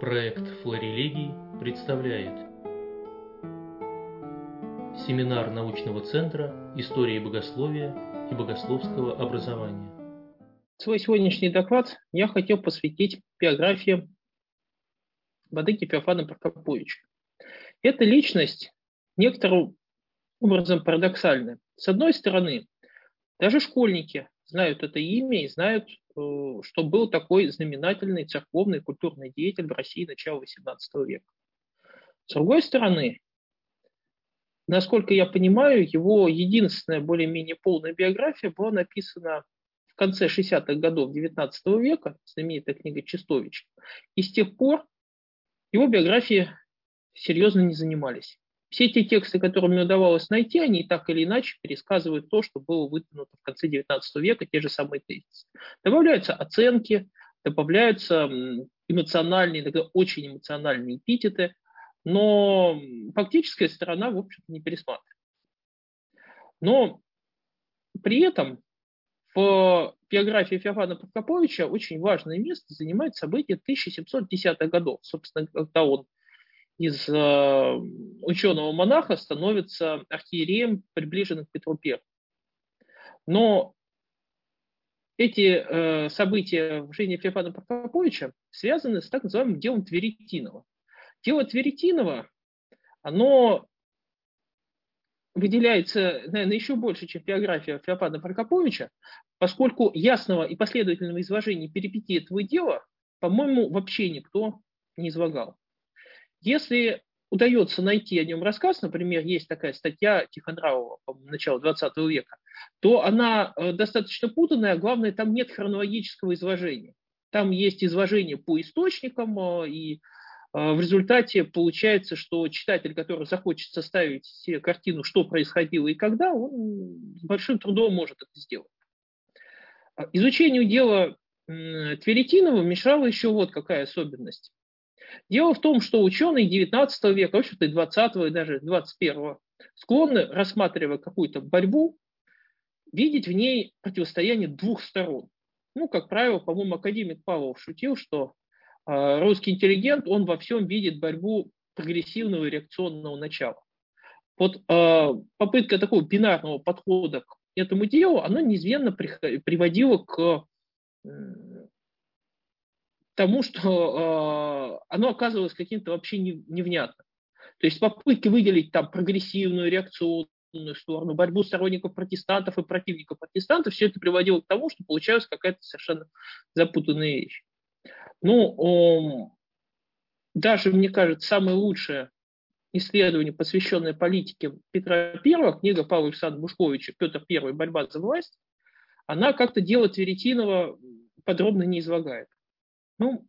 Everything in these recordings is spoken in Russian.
Проект «Флорелегий» представляет Семинар научного центра истории богословия и богословского образования. Свой сегодняшний доклад я хотел посвятить биографии Владыки Феофана Прокоповича. Эта личность некоторым образом парадоксальная. С одной стороны, даже школьники знают это имя и знают, э, что был такой знаменательный церковный культурный деятель в России начала XVIII века. С другой стороны, насколько я понимаю, его единственная более-менее полная биография была написана в конце 60-х годов XIX века, знаменитая книга Чистович. И с тех пор его биографии серьезно не занимались. Все те тексты, которые мне удавалось найти, они так или иначе пересказывают то, что было вытянуто в конце XIX века, те же самые тезисы. Добавляются оценки, добавляются эмоциональные, иногда очень эмоциональные эпитеты, но фактическая сторона, в общем-то, не пересматривает. Но при этом в биографии Феофана Прокоповича очень важное место занимает событие 1710-х годов, собственно, когда он из э, ученого-монаха становится архиереем, приближенным к Петру I. Но эти э, события в жизни Феофана Прокоповича связаны с так называемым делом Тверетинова. Дело Тверетинова, оно выделяется, наверное, еще больше, чем биография Феофана Прокоповича, поскольку ясного и последовательного изложения перипетий этого дела, по-моему, вообще никто не излагал. Если удается найти о нем рассказ, например, есть такая статья Тихонравова, начала 20 века, то она э, достаточно путанная, а главное, там нет хронологического изложения. Там есть изложение по источникам, э, и э, в результате получается, что читатель, который захочет составить себе картину, что происходило и когда, он с большим трудом может это сделать. Изучению дела Тверетинова мешала еще вот какая особенность. Дело в том, что ученые 19 века, в общем-то и 20 и даже 21 склонны, рассматривая какую-то борьбу, видеть в ней противостояние двух сторон. Ну, как правило, по-моему, академик Павлов шутил, что э, русский интеллигент, он во всем видит борьбу прогрессивного и реакционного начала. Вот э, попытка такого бинарного подхода к этому делу, она неизменно приводила к тому, что э, оно оказывалось каким-то вообще не, невнятным. То есть попытки выделить там прогрессивную, реакционную сторону, борьбу сторонников протестантов и противников протестантов, все это приводило к тому, что получалась какая-то совершенно запутанная вещь. Ну, э, даже, мне кажется, самое лучшее исследование, посвященное политике Петра I, книга Павла Александра Бушковича «Петр I. Борьба за власть», она как-то дело Тверетинова подробно не излагает. Ну,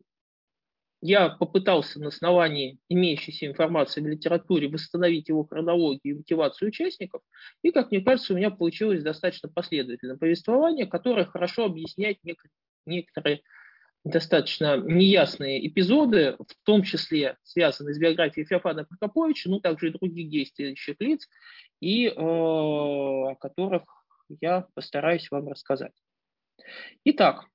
я попытался на основании имеющейся информации в литературе восстановить его хронологию и мотивацию участников, и, как мне кажется, у меня получилось достаточно последовательное повествование, которое хорошо объясняет некоторые достаточно неясные эпизоды, в том числе связанные с биографией Феофана Прокоповича, ну, также и других действующих лиц, и э, о которых я постараюсь вам рассказать. Итак,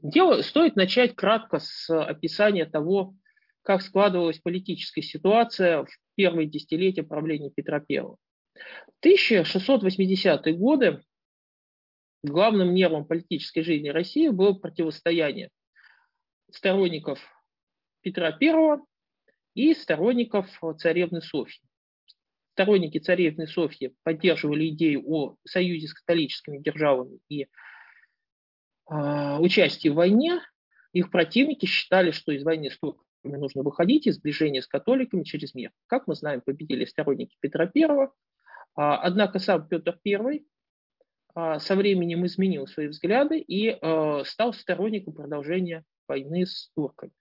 Дело, стоит начать кратко с описания того, как складывалась политическая ситуация в первые десятилетия правления Петра I. В 1680-е годы главным нервом политической жизни России было противостояние сторонников Петра I и сторонников царевны Софьи. Сторонники царевны Софьи поддерживали идею о союзе с католическими державами и участие в войне, их противники считали, что из войны с турками нужно выходить, из сближения с католиками через мир. Как мы знаем, победили сторонники Петра I, а, однако сам Петр I а, со временем изменил свои взгляды и стал сторонником продолжения войны с турками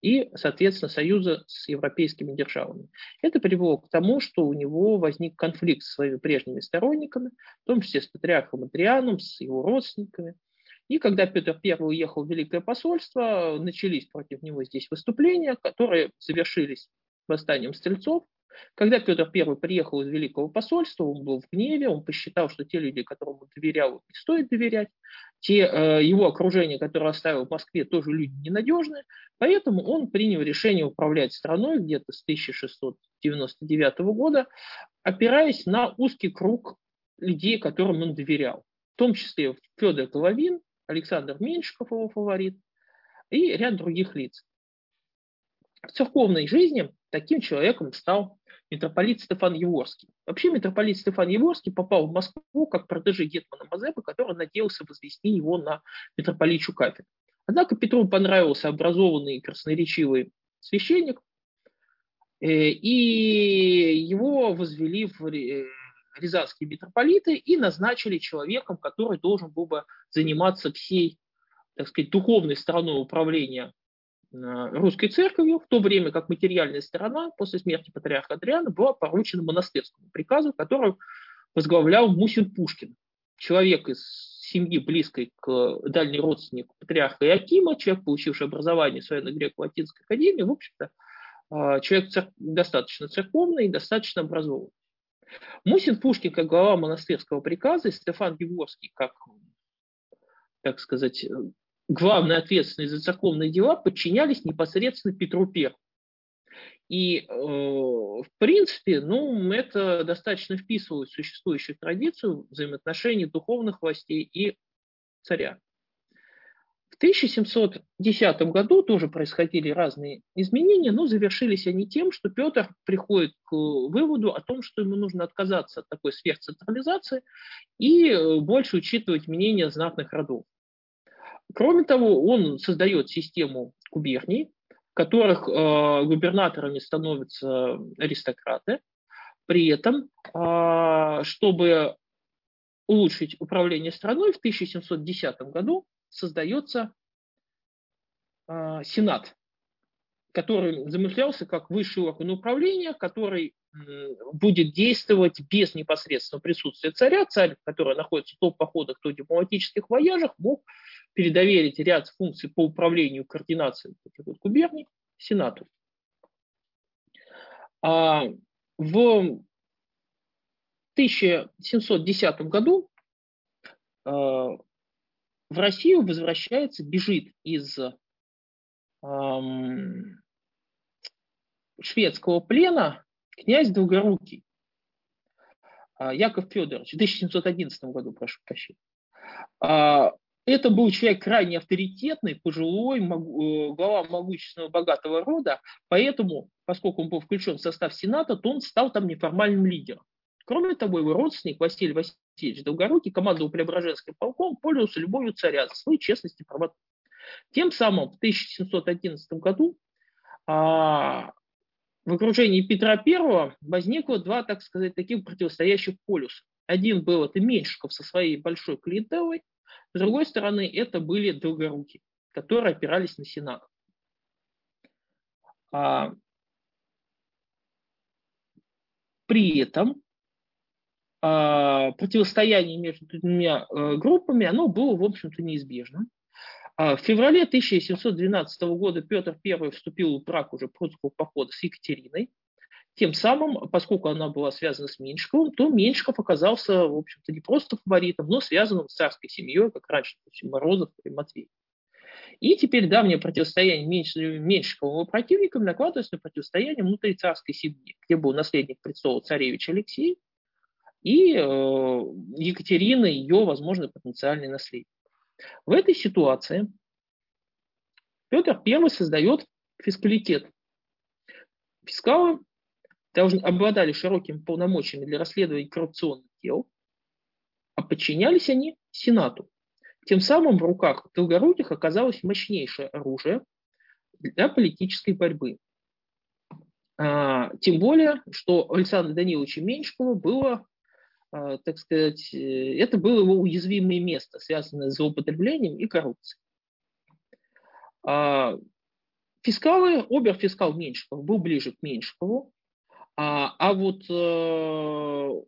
и, соответственно, союза с европейскими державами. Это привело к тому, что у него возник конфликт с своими прежними сторонниками, в том числе с патриархом Адрианом, с его родственниками – и когда Петр I уехал в Великое посольство, начались против него здесь выступления, которые завершились восстанием стрельцов. Когда Петр I приехал из Великого посольства, он был в гневе, он посчитал, что те люди, которым он доверял, не стоит доверять. те, э, его окружение, которое оставил в Москве, тоже люди ненадежные, поэтому он принял решение управлять страной где-то с 1699 года, опираясь на узкий круг людей, которым он доверял. В том числе Федор Головин, Александр Меньшиков, его фаворит, и ряд других лиц. В церковной жизни таким человеком стал митрополит Стефан Еворский. Вообще митрополит Стефан Еворский попал в Москву как протеже Гетмана Мазепы, который надеялся возвести его на митрополичу кафедру. Однако Петру понравился образованный и красноречивый священник, э, и его возвели в рязанские митрополиты и назначили человеком, который должен был бы заниматься всей, так сказать, духовной стороной управления э, русской церковью, в то время как материальная сторона после смерти патриарха Адриана была поручена монастырскому приказу, который возглавлял Мусин Пушкин, человек из семьи, близкой к дальней родственнику патриарха Иакима, человек, получивший образование в военно-греко-латинской академии, в общем-то, э, человек цер... достаточно церковный и достаточно образованный. Мусин Пушкин как глава монастырского приказа и Стефан Егорский как, так сказать, главный ответственный за церковные дела подчинялись непосредственно Петру I. И, э, в принципе, ну, это достаточно вписывалось в существующую традицию взаимоотношений духовных властей и царя. В 1710 году тоже происходили разные изменения, но завершились они тем, что Петр приходит к выводу о том, что ему нужно отказаться от такой сверхцентрализации и э, больше учитывать мнение знатных родов. Кроме того, он создает систему губерний, в которых э, губернаторами становятся аристократы. При этом, э, чтобы улучшить управление страной, в 1710 году создается э, Сенат, который замышлялся как высший орган управления, который будет действовать без непосредственного присутствия царя. Царь, который находится то в походах, то в дипломатических вояжах, мог передоверить ряд функций по управлению координацией этих вот губерний Сенату. А в 1710 году а, в Россию возвращается, бежит из эм, шведского плена князь Долгорукий. А, Яков Федорович, в 1711 году, прошу прощения. А, это был человек крайне авторитетный, пожилой, э, глава могущественного богатого рода, поэтому, поскольку он был включен в состав Сената, то он стал там неформальным лидером. Кроме того, его родственник Василий Васильевич Долгорукий командовал Преображенским полком, пользовался любовью царя за свою честность и правоту. Тем самым в 1711 году а, в окружении Петра I возникло два, так сказать, таких противостоящих полюса. Один был это Меньшиков со своей большой клиентелой, с другой стороны, это были Долгоруки, которые опирались на Сенат. А, при этом противостояние между двумя э, группами, оно было, в общем-то, неизбежным. А, в феврале 1712 года Петр I вступил в брак уже прудского похода с Екатериной. Тем самым, поскольку она была связана с Меньшиковым, то Меньшиков оказался, в общем-то, не просто фаворитом, но связанным с царской семьей, как раньше допустим, Морозов и Матвей. И теперь давнее противостояние Меньшиковым его противникам накладывается на противостояние внутри царской семьи, где был наследник престола царевич Алексей, и э, Екатерина, ее возможный потенциальный наследник. В этой ситуации Петр I создает фискалитет. Фискалы должны, обладали широкими полномочиями для расследования коррупционных дел, а подчинялись они Сенату. Тем самым в руках Долгоруких оказалось мощнейшее оружие для политической борьбы. А, тем более, что Александра Даниловича Меньшикова было так сказать, э, это было его уязвимое место, связанное с злоупотреблением и коррупцией. А, фискалы, оберфискал Меньшиков был ближе к Меньшикову, а, а вот э,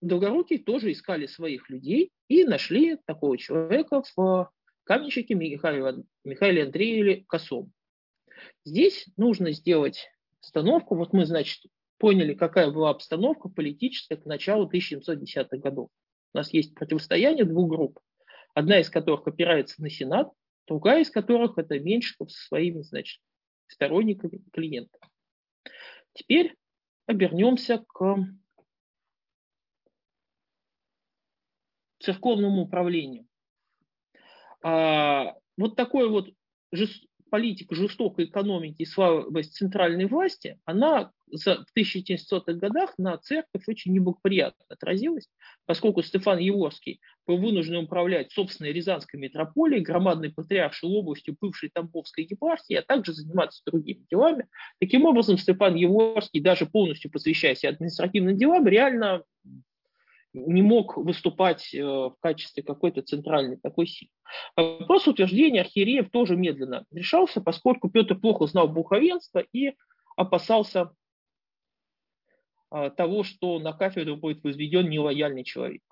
Долгорукий тоже искали своих людей и нашли такого человека в каменщике Михаиле, Михаиле Косом. Здесь нужно сделать остановку. Вот мы, значит, поняли, какая была обстановка политическая к началу 1710-х годов. У нас есть противостояние двух групп, одна из которых опирается на Сенат, другая из которых это Меньшиков со своими, значит, сторонниками, клиентами. Теперь обернемся к церковному управлению. А, вот такой вот политика жестокой экономики и слабость центральной власти, она в 1700-х годах на церковь очень неблагоприятно отразилась, поскольку Стефан Еворский был вынужден управлять собственной Рязанской метрополией, громадной патриаршей областью бывшей Тамбовской епархии, а также заниматься другими делами. Таким образом, Стефан Еворский, даже полностью посвящаясь административным делам, реально не мог выступать э, в качестве какой-то центральной такой силы. Вопрос утверждения архиереев тоже медленно решался, поскольку Петр плохо знал буховенство и опасался э, того, что на кафедру будет возведен нелояльный человек.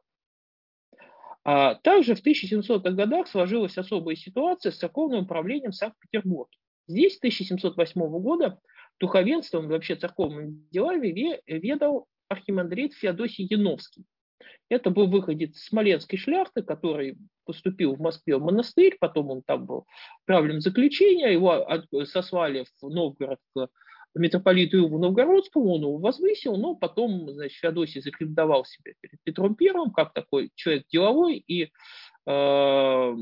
А также в 1700-х годах сложилась особая ситуация с церковным управлением Санкт-Петербурга. Здесь с 1708 года духовенством вообще церковными делами ведал архимандрит Феодосий Яновский. Это был выходец из смоленской шляхты, который поступил в Москве в монастырь, потом он там был правлен заключения, его сослали в Новгород к митрополиту Иову Новгородскому, он его возвысил, но потом, значит, Феодосий зарекомендовал себя перед Петром Первым как такой человек деловой и э,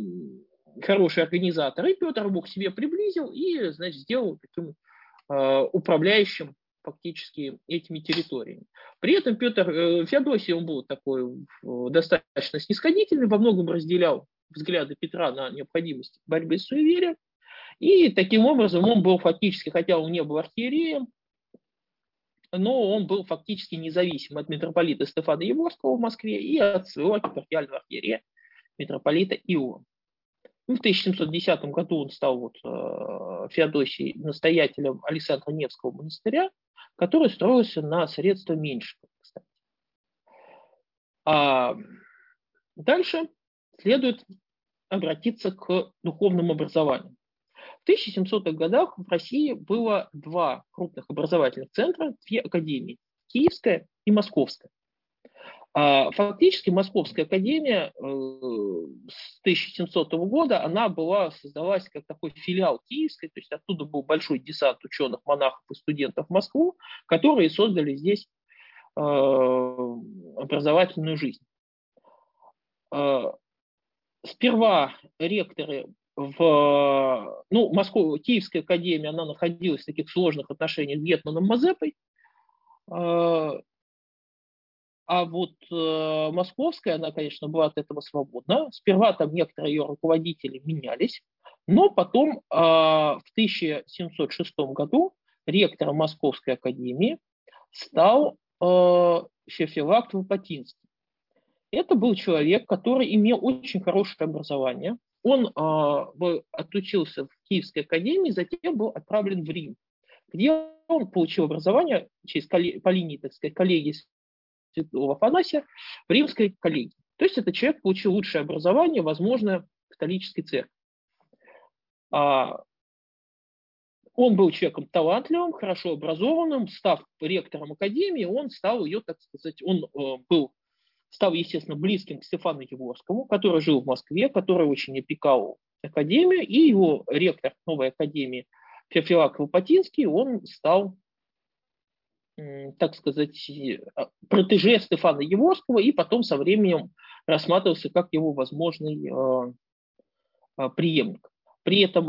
хороший организатор. И Петр его к себе приблизил и, значит, сделал таким э, управляющим фактически этими территориями. При этом Петр э, Феодосий, он был такой достаточно снисходительный, во многом разделял взгляды Петра на необходимость борьбы с суеверием. И таким образом он был фактически, хотя он не был архиереем, но он был фактически независим от митрополита Стефана Еворского в Москве и от своего епархиального архиерея митрополита Иова. Ну, в 1710 году он стал вот, э, Феодосий настоятелем Александра Невского монастыря, который строился на средства меньше, кстати. А дальше следует обратиться к духовному образованию. В 1700-х годах в России было два крупных образовательных центра, две академии – Киевская и Московская. А фактически Московская академия э, с 1700 года, она была, создалась как такой филиал Киевской, то есть оттуда был большой десант ученых, монахов и студентов в Москву, которые создали здесь э, образовательную жизнь. Э, сперва ректоры в, ну, Москва, Киевская академия, она находилась в таких сложных отношениях с Гетманом Мазепой, а вот э, московская, она, конечно, была от этого свободна. Сперва там некоторые ее руководители менялись, но потом э, в 1706 году ректором Московской академии стал э, Феофилакт Лопатинский. Это был человек, который имел очень хорошее образование. Он э, отучился в Киевской академии, затем был отправлен в Рим, где он получил образование через, по линии, так сказать, коллегии святого Афанасия в римской коллегии. То есть этот человек получил лучшее образование, возможно, в католической церкви. А, он был человеком талантливым, хорошо образованным, став ректором академии, он стал ее, так сказать, он э, был, стал, естественно, близким к Стефану Еворскому, который жил в Москве, который очень опекал академию, и его ректор новой академии Феофилак Лопатинский, он стал так сказать, а, протеже Стефана Еворского, и потом со временем рассматривался как его возможный э, э, преемник. При этом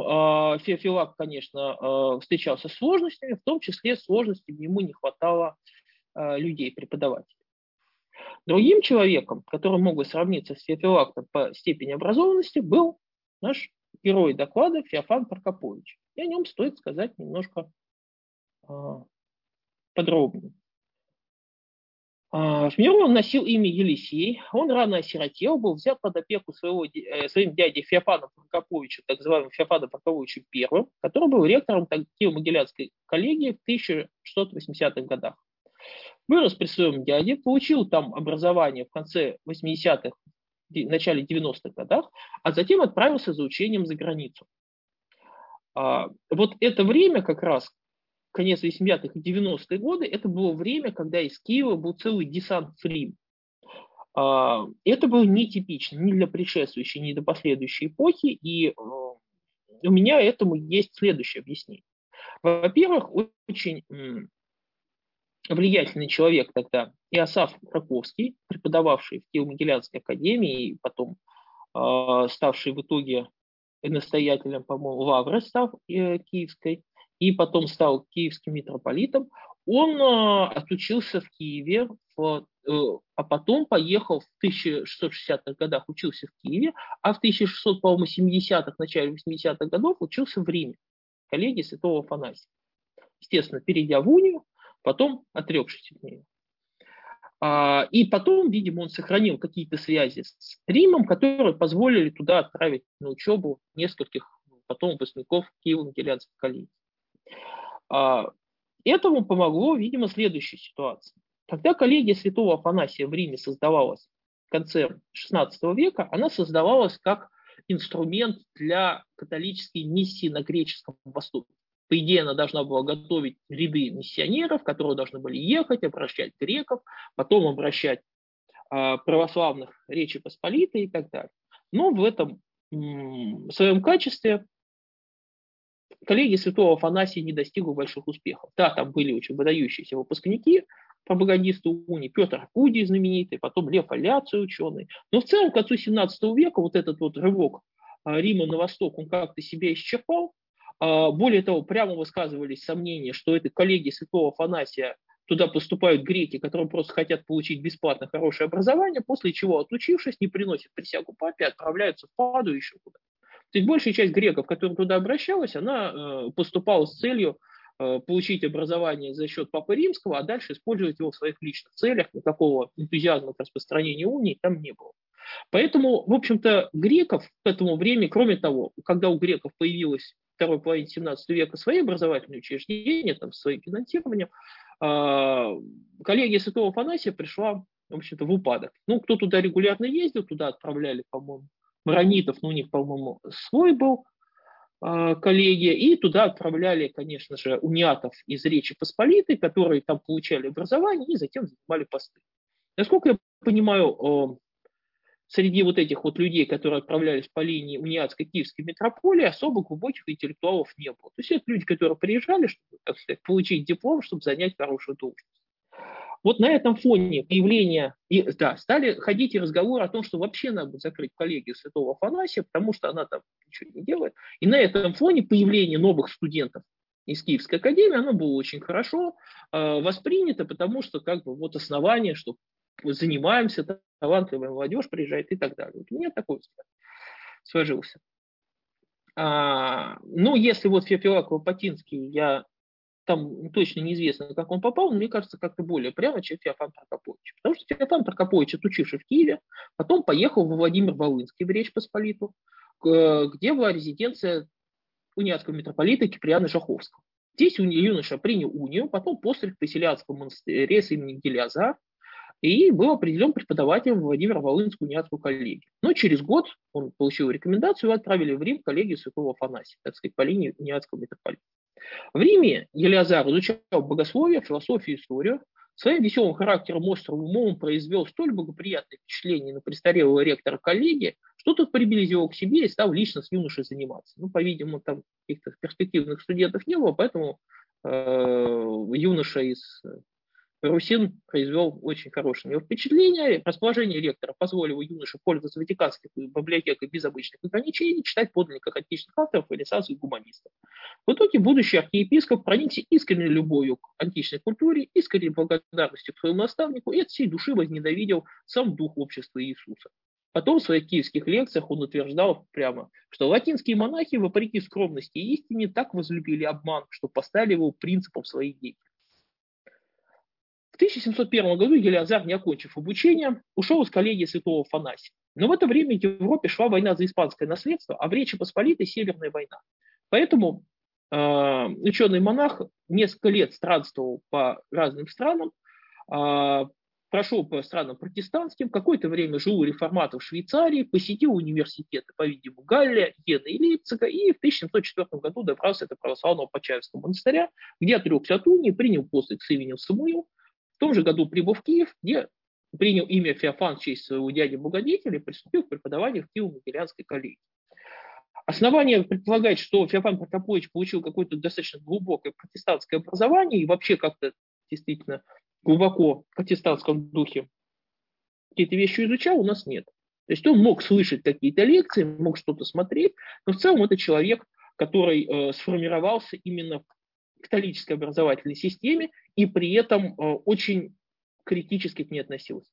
Феофилак, конечно, встречался с сложностями, в том числе сложностями ему не хватало людей, преподавателей. Другим человеком, который мог бы сравниться с Феофилактом по степени образованности, был наш герой доклада Феофан Прокопович. И о нем стоит сказать немножко подробнее. А, в миру он носил имя Елисей, он рано осиротел, был взят под опеку своего, э, своим дядей Феофаном Прокоповичем, так называемым Феофаном Прокоповичем I, который был ректором Киево-Могилянской коллегии в 1680-х годах. Вырос при своем дяде, получил там образование в конце 80-х, начале 90-х годах, а затем отправился за учением за границу. А, вот это время как раз, конец 80-х и 90-е годы, это было время, когда из Киева был целый десант в Рим. А, это было нетипично ни для предшествующей, ни для последующей эпохи, и у меня этому есть следующее объяснение. Во-первых, очень влиятельный человек тогда Иосаф Раковский, преподававший в Киево-Могилянской академии и потом э, ставший в итоге настоятелем, по-моему, Лавры став э, киевской, и потом стал киевским митрополитом, он э, отучился в Киеве, э, а потом поехал в 1660-х годах, учился в Киеве, а в 1670-х, начале 80-х годов учился в Риме, коллеги святого Афанасия. Естественно, перейдя в унию, потом отрекшись от нее. А, и потом, видимо, он сохранил какие-то связи с Римом, которые позволили туда отправить на учебу нескольких потом выпускников Киево-Могилянской коллегии. А, этому помогло, видимо, следующая ситуация. Когда коллегия святого Афанасия в Риме создавалась в конце XVI века, она создавалась как инструмент для католической миссии на греческом Востоке. По идее, она должна была готовить ряды миссионеров, которые должны были ехать, обращать греков, потом обращать э, православных Речи Посполитой и так далее. Но в этом в своем качестве коллеги святого Афанасия не достигли больших успехов. Да, там были очень выдающиеся выпускники, пропагандисты Уни, Петр Акудий знаменитый, потом Лев Аляций ученый. Но в целом к концу 17 века вот этот вот рывок а, Рима на восток, он как-то себя исчерпал, а, более того, прямо высказывались сомнения, что это коллеги святого Афанасия туда поступают греки, которые просто хотят получить бесплатно хорошее образование, после чего, отучившись, не приносят присягу папе, отправляются в Паду еще куда. То есть большая часть греков, которая туда обращалась, она э, поступала с целью э, получить образование за счет Папы Римского, а дальше использовать его в своих личных целях. Никакого энтузиазма к распространению унии там не было. Поэтому, в общем-то, греков к этому времени, кроме того, когда у греков появилась второй половине 17 века свои образовательные учреждения, там, своим финансированием, а, коллегия Святого Афанасия пришла, в общем-то, в упадок. Ну, кто туда регулярно ездил, туда отправляли, по-моему, маронитов, но у них, по-моему, свой был а, коллегия, и туда отправляли, конечно же, униатов из Речи Посполитой, которые там получали образование и затем занимали посты. Насколько я понимаю, среди вот этих вот людей, которые отправлялись по линии униатской киевской метрополии, особо глубоких интеллектуалов не было. То есть это люди, которые приезжали, чтобы сказать, получить диплом, чтобы занять хорошую должность. Вот на этом фоне появления, и, да, стали ходить и разговоры о том, что вообще надо закрыть коллегию Святого Афанасия, потому что она там ничего не делает. И на этом фоне появление новых студентов из Киевской академии, оно было очень хорошо э, воспринято, потому что как бы вот основание, что занимаемся, талантливая молодежь приезжает и так далее. Вот у меня такой взгляд сложился. А, ну, если вот Феофилаков Патинский, я там точно неизвестно, как он попал, но мне кажется, как-то более прямо, чем Феофан Прокопович. Потому что Феофан Прокопович, отучивший в Киеве, потом поехал во Владимир Волынский в Речь Посполиту, где была резиденция униатского митрополита Киприана Жаховского. Здесь юноша принял унию, потом постриг в Поселянском монастыре с именем Гелиазар, и был определен преподавателем Владимира Волынскую униатскую коллегию. Но через год он получил рекомендацию, и отправили в Рим коллегию святого Афанасия, так сказать, по линии униатского митрополита. В Риме Елиазар изучал богословие, философию, историю. Своим веселым характером, острым умом произвел столь благоприятное впечатление на престарелого ректора коллегии, что тот приблизил его к себе и стал лично с юношей заниматься. Ну, по-видимому, там каких-то перспективных студентов не было, поэтому э, юноша из Русин произвел очень хорошее впечатление. Расположение ректора позволило юноше пользоваться Ватиканской библиотекой без обычных ограничений, читать подлинников античных авторов, ренессанса и гуманистов. В итоге будущий архиепископ проникся искренней любовью к античной культуре, искренней благодарностью к своему наставнику и от всей души возненавидел сам дух общества Иисуса. Потом в своих киевских лекциях он утверждал прямо, что латинские монахи, вопреки скромности и истине, так возлюбили обман, что поставили его принципом своей деятельности. В 1701 году Елиазар, не окончив обучение, ушел из коллегии святого Фанасия. Но в это время в Европе шла война за испанское наследство, а в Речи Посполитой Северная война. Поэтому э, ученый-монах несколько лет странствовал по разным странам, э, прошел по странам протестантским, какое-то время жил у реформатов Швейцарии, посетил университеты, по-видимому, Галлия, Йена и Лейпцига, и в 1704 году добрался до православного Почаевского монастыря, где отрекся от унии, принял постриг с именем Самуил, в том же году прибыл в Киев, где принял имя Феофан в честь своего дяди-благодетеля и приступил к преподаванию в Киево-Могилянской коллегии. Основание предполагать, что Феофан Прокопович получил какое-то достаточно глубокое протестантское образование и вообще как-то действительно глубоко в протестантском духе какие-то вещи изучал, у нас нет. То есть он мог слышать какие-то лекции, мог что-то смотреть, но в целом это человек, который э, сформировался именно в католической образовательной системе и при этом э, очень критически к ней относился.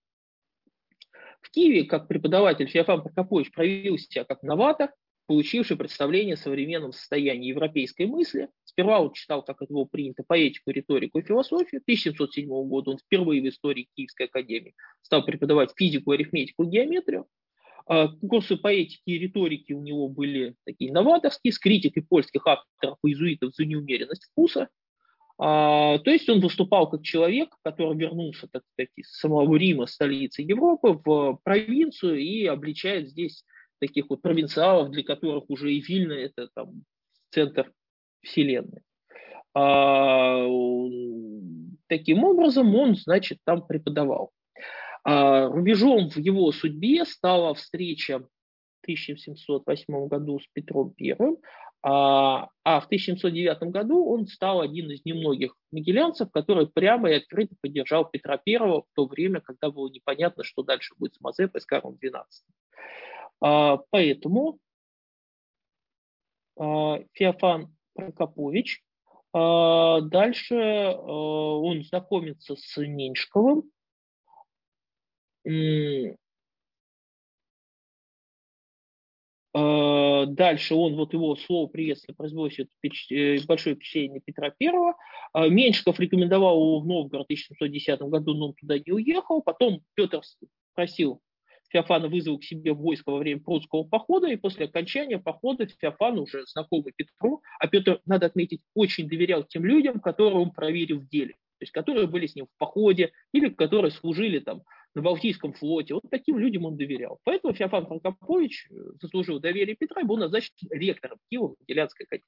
В Киеве, как преподаватель, Феофан Прокопович проявил себя как новатор, получивший представление о современном состоянии европейской мысли. Сперва он читал, как это было принято, поэтику, риторику и философию. В 1707 году он впервые в истории Киевской академии стал преподавать физику, арифметику и геометрию. А, курсы поэтики и риторики у него были такие новаторские, с критикой польских авторов и иезуитов за неумеренность вкуса. А, то есть он выступал как человек, который вернулся, так сказать, из самого Рима, столицы Европы, в провинцию и обличает здесь таких вот провинциалов, для которых уже и Вильна – это там центр вселенной. А, таким образом, он, значит, там преподавал. А, рубежом в его судьбе стала встреча в 1708 году с Петром I, а, а в 1709 году он стал один из немногих мигелянцев, который прямо и открыто поддержал Петра I в то время, когда было непонятно, что дальше будет с Мазепой, с Карлом XII. А, поэтому Феофан Прокопович дальше он знакомится с Меньшковым. Дальше он, вот его слово приветствия производит э, большое впечатление Петра Первого. Меньшиков рекомендовал его в Новгород в 1710 году, но он туда не уехал. Потом Петр просил Феофана вызвал к себе войско во время прусского похода, и после окончания похода Феофан, уже знакомый Петру, а Петр, надо отметить, очень доверял тем людям, которые он проверил в деле, то есть которые были с ним в походе или которые служили там на Балтийском флоте. Вот таким людям он доверял. Поэтому Феофан Прокопович э, заслужил доверие Петра и был назначен ректором Киева Могилянской академии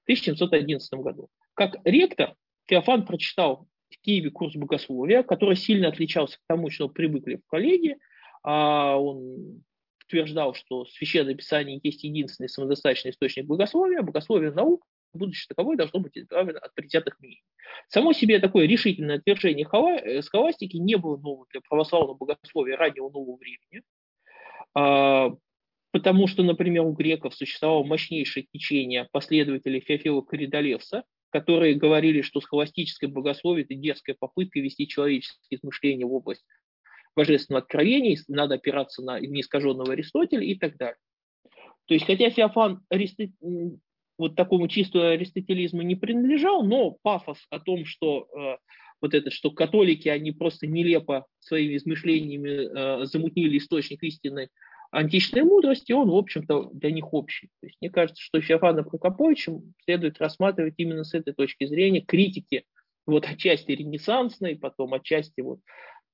в 1711 году. Как ректор Феофан прочитал в Киеве курс богословия, который сильно отличался к тому, что привыкли в коллегии, а он утверждал, что священное писание есть единственный самодостаточный источник богословия, богословие наук, будучи таковой, должно быть избавлено от предвзятых мнений. Само себе такое решительное отвержение э, схоластики не было новым для православного богословия раннего нового времени, а, потому что, например, у греков существовало мощнейшее течение последователей Феофила Коридолевса, которые говорили, что схоластическое богословие – это дерзкая попытка вести человеческие измышления в область божественного откровения, надо опираться на неискаженного Аристотеля и так далее. То есть, хотя Феофан. Вот такому чистому аристотелизму не принадлежал, но пафос о том, что э, вот это, что католики, они просто нелепо своими измышлениями э, замутнили источник истины античной мудрости, он, в общем-то, для них общий. То есть, мне кажется, что Феофана Прокоповича следует рассматривать именно с этой точки зрения критики вот отчасти ренессансной, потом отчасти вот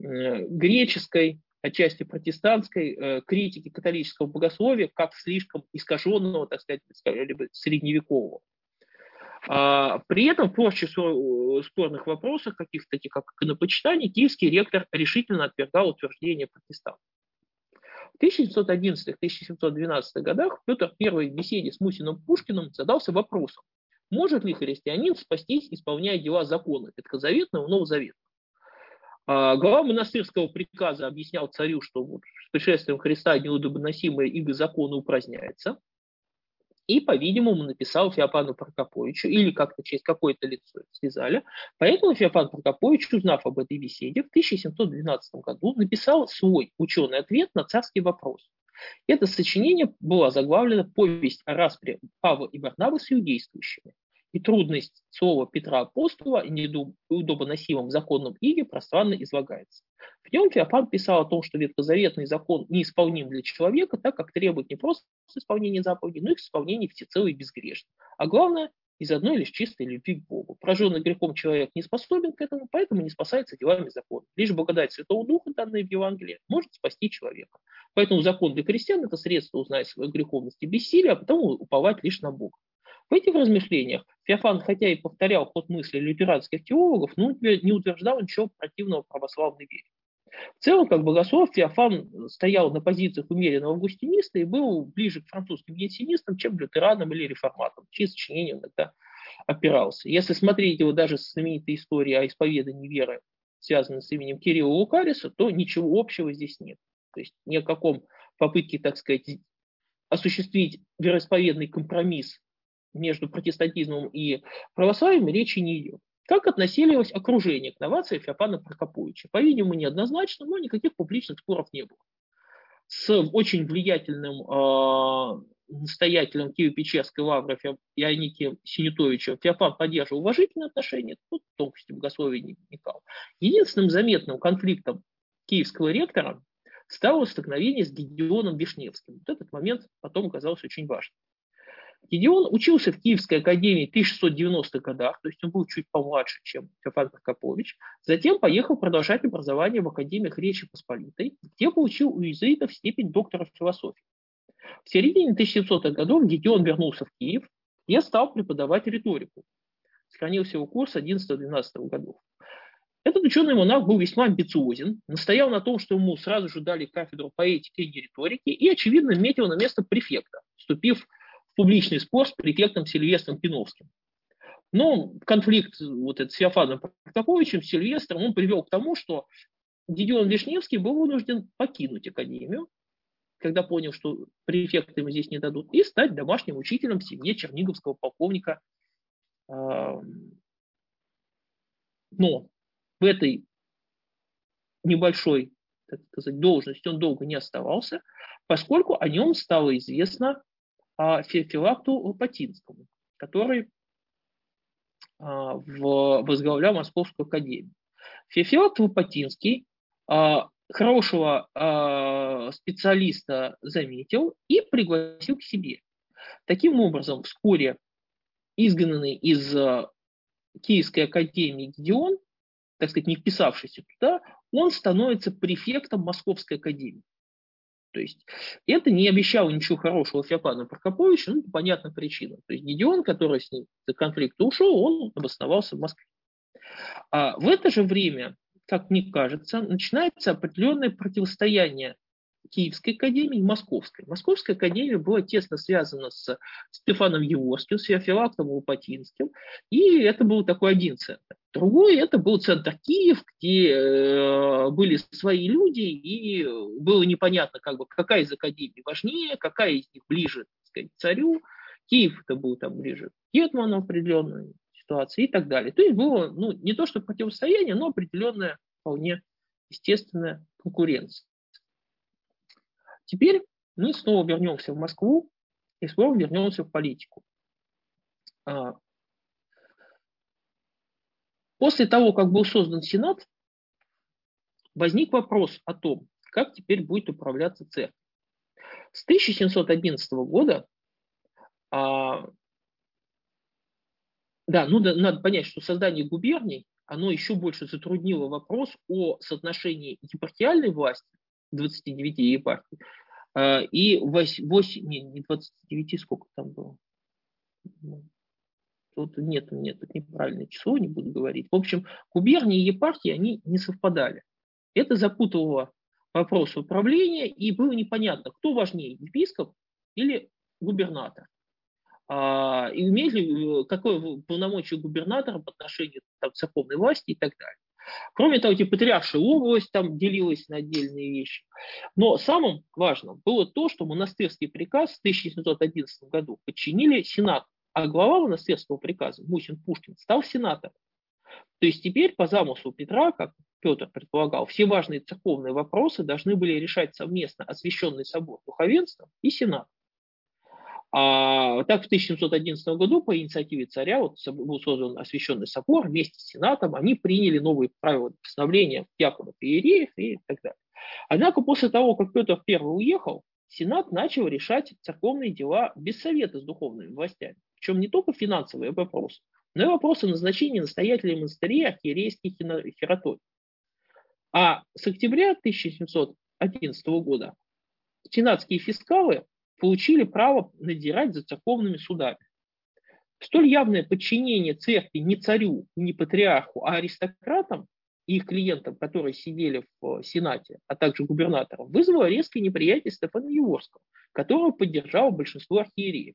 Э, греческой, отчасти протестантской э, критики католического богословия как слишком искаженного, так сказать, средневекового. А, при этом в прочих спорных вопросах, каких-то таких как иконопочитание, киевский ректор решительно отвергал утверждение протестантов. В 1711-1712 годах Петр I в беседе с Мусиным Пушкиным задался вопросом, может ли христианин спастись, исполняя дела закона Ветхозаветного и Новозаветного. А, глава монастырского приказа объяснял царю, что вот с пришествием Христа неудобоносимое иго закона упраздняется. И, по-видимому, написал Феофану Прокоповичу, или как-то через какое-то лицо связали. Поэтому Феофан Прокопович, узнав об этой беседе, в 1712 году написал свой ученый ответ на царский вопрос. Это сочинение было заглавлено «Повесть о распре Павла и Барнавы с иудействующими» и трудность слова Петра Апостола и неудобоносимом законном иге пространно излагается. В нем Феофан писал о том, что ветхозаветный закон неисполним для человека, так как требует не просто исполнения заповедей, но и исполнения всецело и безгрешно. А главное, из одной лишь чистой любви к Богу. Пораженный грехом человек не способен к этому, поэтому не спасается делами закона. Лишь благодать Святого Духа, данная в Евангелии, может спасти человека. Поэтому закон для крестьян – это средство узнать свою греховность и бессилие, а потому уповать лишь на Бога. В этих размышлениях Феофан, хотя и повторял ход мысли лютеранских теологов, но не утверждал ничего противного православной вере. В целом, как богослов, Феофан стоял на позициях умеренного августиниста и был ближе к французским янсинистам, чем лютеранам или реформатам, чьи сочинения он тогда опирался. Если смотреть его даже с знаменитой историей о исповедании веры, связанной с именем Кирилла Лукариса, то ничего общего здесь нет. То есть ни о каком попытке, так сказать, осуществить вероисповедный компромисс между протестантизмом и православием речи не идет. Как относилось окружение к новации Феофана Прокоповича? По-видимому, неоднозначно, но никаких публичных споров не было. С очень влиятельным э, настоятелем Киево-Печерской лавры Ионикием Синютовичем Феофан поддерживал уважительные отношения, тут в тонкости богословия не вникал. Единственным заметным конфликтом киевского ректора стало столкновение с Гедеоном Вишневским. Вот этот момент потом оказался очень важным. Гедеон учился в Киевской академии в 1690-х годах, то есть он был чуть помладше, чем Феофан Прокопович. Затем поехал продолжать образование в Академиях Речи Посполитой, где получил у иезуитов степень доктора философии. В середине 1700-х годов Гедеон вернулся в Киев, где стал преподавать риторику. Сохранился его курс 11-12 годов. Этот ученый монах был весьма амбициозен, настоял на том, что ему сразу же дали кафедру поэтики и риторики и, очевидно, метил на место префекта, вступив публичный спор с префектом Сильвестром Пиновским. Но конфликт вот этот с Феофаном Протоповичем, Сильвестром, он привел к тому, что Гедеон Вишневский был вынужден покинуть академию, когда понял, что префекты ему здесь не дадут, и стать домашним учителем в семье черниговского полковника. Но в этой небольшой так сказать, должности он долго не оставался, поскольку о нем стало известно Феофилакту Патинскому, который а, возглавлял Московскую академию. Феофилакт Лопатинский а, хорошего а, специалиста заметил и пригласил к себе. Таким образом, вскоре изгнанный из Киевской академии Гедеон, так сказать, не вписавшийся туда, он становится префектом Московской академии. То есть это не обещало ничего хорошего Феофану Прокоповичу, ну, по понятным причинам. То есть Гедеон, который с ним за конфликта ушел, он обосновался в Москве. А в это же время, как мне кажется, начинается определенное противостояние Киевской академии и Московской. Московская академия была тесно связана с Стефаном Еворским, с Феофилактом Лопатинским, и это был такой один центр. Другой это был центр Киев, где э, были свои люди, и было непонятно, как бы, какая из академий важнее, какая из них ближе так сказать, царю. Киев это был там ближе к Гетману определенной ситуации и так далее. То есть было ну, не то что противостояние, но определенная вполне естественная конкуренция. Теперь мы снова вернемся в Москву и снова вернемся в политику. А, после того, как был создан Сенат, возник вопрос о том, как теперь будет управляться церковь. С 1711 года, а, да, ну да, надо понять, что создание губерний, оно еще больше затруднило вопрос о соотношении епархиальной власти 29 епархий. А, и 8, 8, не, не 29, сколько там было? Тут нет, нет, тут неправильное число, не буду говорить. В общем, губернии и епархии, они не совпадали. Это запутывало вопрос управления, и было непонятно, кто важнее, епископ или губернатор. А, и имеет ли, какое полномочие губернатора по отношению там, к церковной власти и так далее. Кроме того, типа патриаршая область там делилась на отдельные вещи. Но самым важным было то, что монастырский приказ в 1711 году подчинили Сенату, а глава монастырского приказа, Мусин Пушкин, стал сенатором. То есть теперь по замыслу Петра, как Петр предполагал, все важные церковные вопросы должны были решать совместно освященный собор духовенства и сенат. А так в 1711 году по инициативе царя вот, был создан освященный собор вместе с сенатом, они приняли новые правила постановления диаконов и иереев и так далее. Однако после того, как Петр I уехал, Сенат начал решать церковные дела без совета с духовными властями. Причем не только финансовые вопросы, но и вопросы назначения настоятелей монастырей, архиерейских хераторий. А с октября 1711 года сенатские фискалы получили право надирать за церковными судами. Столь явное подчинение церкви не царю, не патриарху, а аристократам их клиентам, которые сидели в Сенате, а также губернаторам, вызвало резкое неприятие Стефана Еворского, которого поддержало большинство архиереев.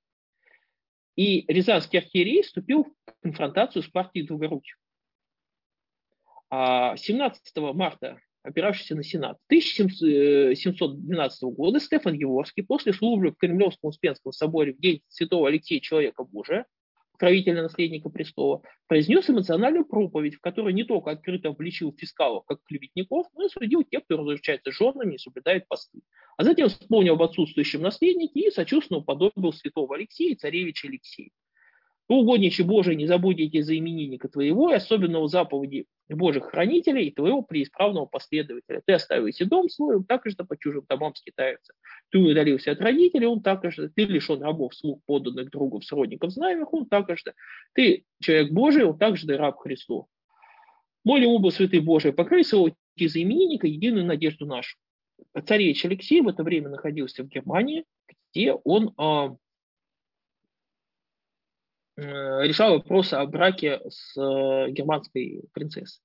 И Рязанский архиерей вступил в конфронтацию с партией Долгоруких. 17 марта опиравшийся на Сенат. 1712 года Стефан Еворский после службы в Кремлевском Успенском соборе в день святого Алексея Человека Божия, правителя наследника престола, произнес эмоциональную проповедь, в которой не только открыто обличил фискалов как клеветников, но и судил тех, кто разлучается с женами и соблюдает посты. А затем вспомнил об отсутствующем наследнике и сочувственно уподобил святого Алексея и царевича Алексея. Угодниче Божий, не забудете за именинника твоего, и особенно у заповеди Божьих хранителей и твоего преисправного последователя. Ты оставил себе дом свой, он так же по чужим домам скитается. Ты удалился от родителей, он так же. Ты лишен рабов, слуг, поданных другов, сродников, знаемых, он так же. Ты человек Божий, он так же раб Христу. Молим оба святый Божий, покрой своего за именинника единую надежду нашу. Царевич Алексей в это время находился в Германии, где он а, решал вопрос о браке с э, германской принцессой.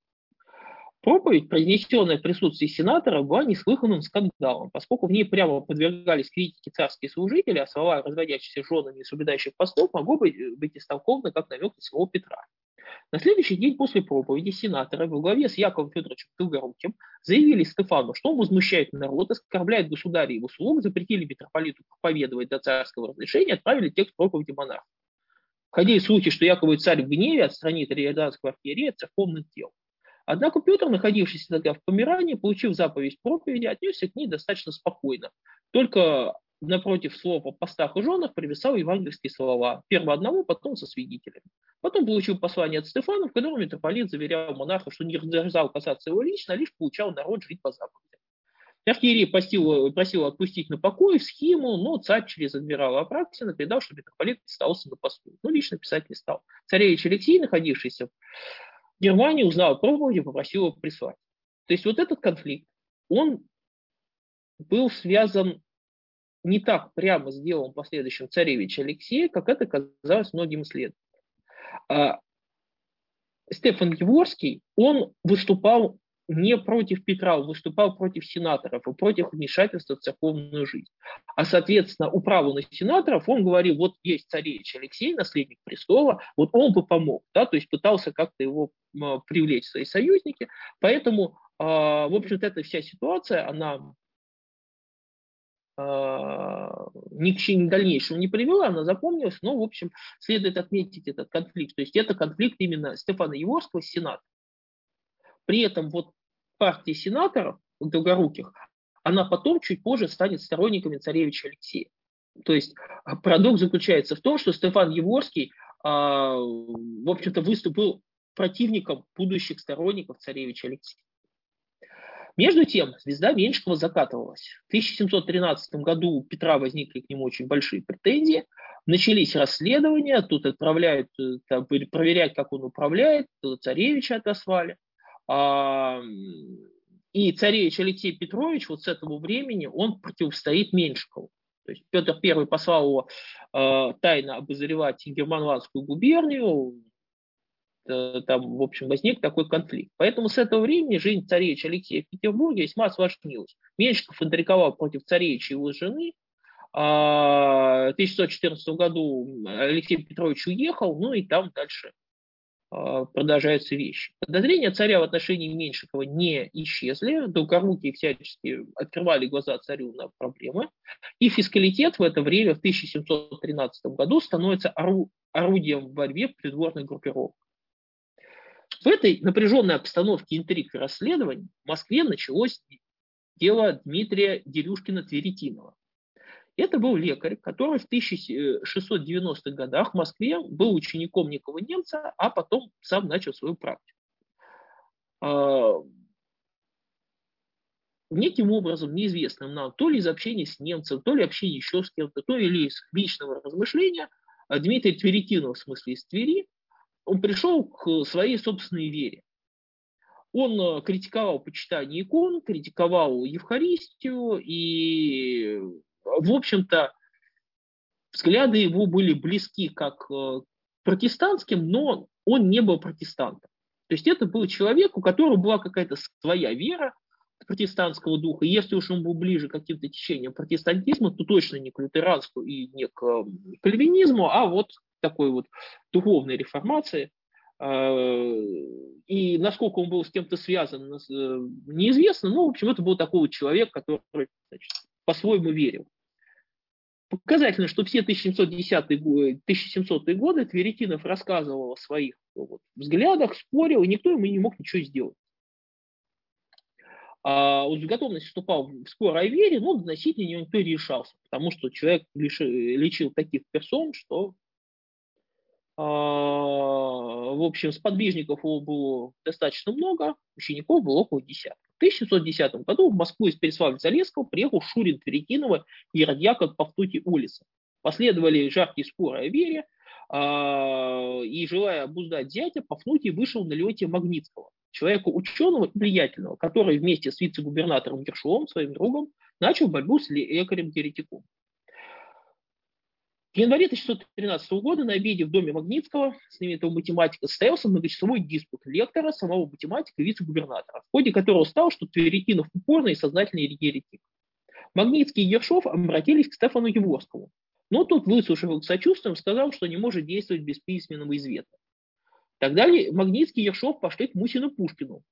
Проповедь, произнесенная в присутствии сенатора, была неслыханным скандалом, поскольку в ней прямо подвергались критике царские служители, а слова разводящихся женами и соблюдающих постов могло быть, э, быть истолкованы как намек на самого Петра. На следующий день после проповеди сенатора во главе с Яковом Федоровичем Долгоруким заявили Стефану, что он возмущает народ, оскорбляет государя и его слуг, запретили митрополиту проповедовать до царского разрешения, отправили текст проповеди монарха. Ходили слухи, что якобы царь в гневе отстранит Риорданского архиерея от церковных дел. Однако Петр, находившийся тогда в Померании, получив заповедь проповеди, отнесся к ней достаточно спокойно. Только напротив слов о постах и женах привисал евангельские слова. Первого одного, потом со свидетелями. Потом получил послание от Стефана, в котором митрополит заверял монарха, что не дерзал касаться его лично, а лишь получал народ жить по заповеди. Архиерей просил, просил отпустить на покой схему, но царь через адмирала Апраксина передал, что митрополит остался на посту. Но лично писать не стал. Царевич Алексей, находившийся в Германии, узнал о проповеди и попросил его прислать. То есть вот этот конфликт, он был связан не так прямо с делом последующим царевича Алексея, как это казалось многим исследователям. А Стефан Еворский, он выступал не против Петра, он выступал против сенаторов и против вмешательства в церковную жизнь. А, соответственно, управу на сенаторов он говорил, вот есть царевич Алексей, наследник престола, вот он бы помог, да, то есть пытался как-то его привлечь в свои союзники. Поэтому, а, в общем-то, эта вся ситуация, она а, ни к дальнейшему не привела, она запомнилась, но, в общем, следует отметить этот конфликт. То есть это конфликт именно Стефана Еворского с Сенатом. При этом вот партии сенаторов долгоруких, она потом чуть позже станет сторонниками царевича Алексея. То есть а, парадокс заключается в том, что Стефан Еворский, а, в общем-то, выступил противником будущих сторонников царевича Алексея. Между тем, звезда Меньшикова закатывалась. В 1713 году у Петра возникли к нему очень большие претензии. Начались расследования, тут отправляют, э, там, проверять, как он управляет, царевича отослали. И царевич Алексей Петрович вот с этого времени он противостоит Меньшикову. То есть Петр I послал его э, тайно обозревать Германландскую губернию, э, там, в общем, возник такой конфликт. Поэтому с этого времени жизнь царевича Алексея в Петербурге весьма осложнилась. Меньшиков интриговал против царевича и его жены. А, в 1614 году Алексей Петрович уехал, ну и там дальше продолжаются вещи. Подозрения царя в отношении Меньшикова не исчезли, долгорукие всячески открывали глаза царю на проблемы, и фискалитет в это время, в 1713 году, становится ору орудием в борьбе придворных группировок. В этой напряженной обстановке интриг и расследований в Москве началось дело Дмитрия Дерюшкина-Тверетинова. Это был лекарь, который в 1690-х годах в Москве был учеником некого немца, а потом сам начал свою практику. А, неким образом, неизвестным нам, то ли из общения с немцем, то ли общения еще с кем-то, то ли из личного размышления, а Дмитрий Тверетинов, в смысле из Твери, он пришел к своей собственной вере. Он э, критиковал почитание икон, критиковал Евхаристию и в общем-то, взгляды его были близки как э, протестантским, но он не был протестантом. То есть это был человек, у которого была какая-то своя вера протестантского духа. И если уж он был ближе к каким-то течениям протестантизма, то точно не к лютеранству и не к кальвинизму, а вот такой вот духовной реформации. А, и насколько он был с кем-то связан, э, неизвестно. Но, в общем, это был такой вот человек, который значит, по-своему верил. Показательно, что все 1710-е, 1700-е годы Тверетинов рассказывал о своих вот, взглядах, спорил, и никто ему не мог ничего сделать. А он с готовностью вступал в спор о вере, но относительно него никто не решался, потому что человек лишил, лечил таких персон, что в общем, сподвижников его было достаточно много, учеников было около десятка. В 1710 году в Москву из Переславля-Залесского приехал Шурин Тверетинова и радьякон Павтути Улиса. Последовали жаркие споры о вере, а, и, желая обуздать зятя, Пафнутий вышел на лете Магнитского, человека ученого и влиятельного, который вместе с вице-губернатором Гершовым, своим другом, начал борьбу с лекарем-еретиком. В январе 1613 года на обеде в доме Магнитского, знаменитого математика, состоялся многочасовой диспут лектора, самого математика и вице-губернатора, в ходе которого стал, что Тверетинов упорный и сознательный еретик. Магнитский и Ершов обратились к Стефану Еворскому, но тот, выслушав их сочувствием, сказал, что не может действовать без письменного извета. Тогда Магнитский и Ершов пошли к Мусину Пушкину.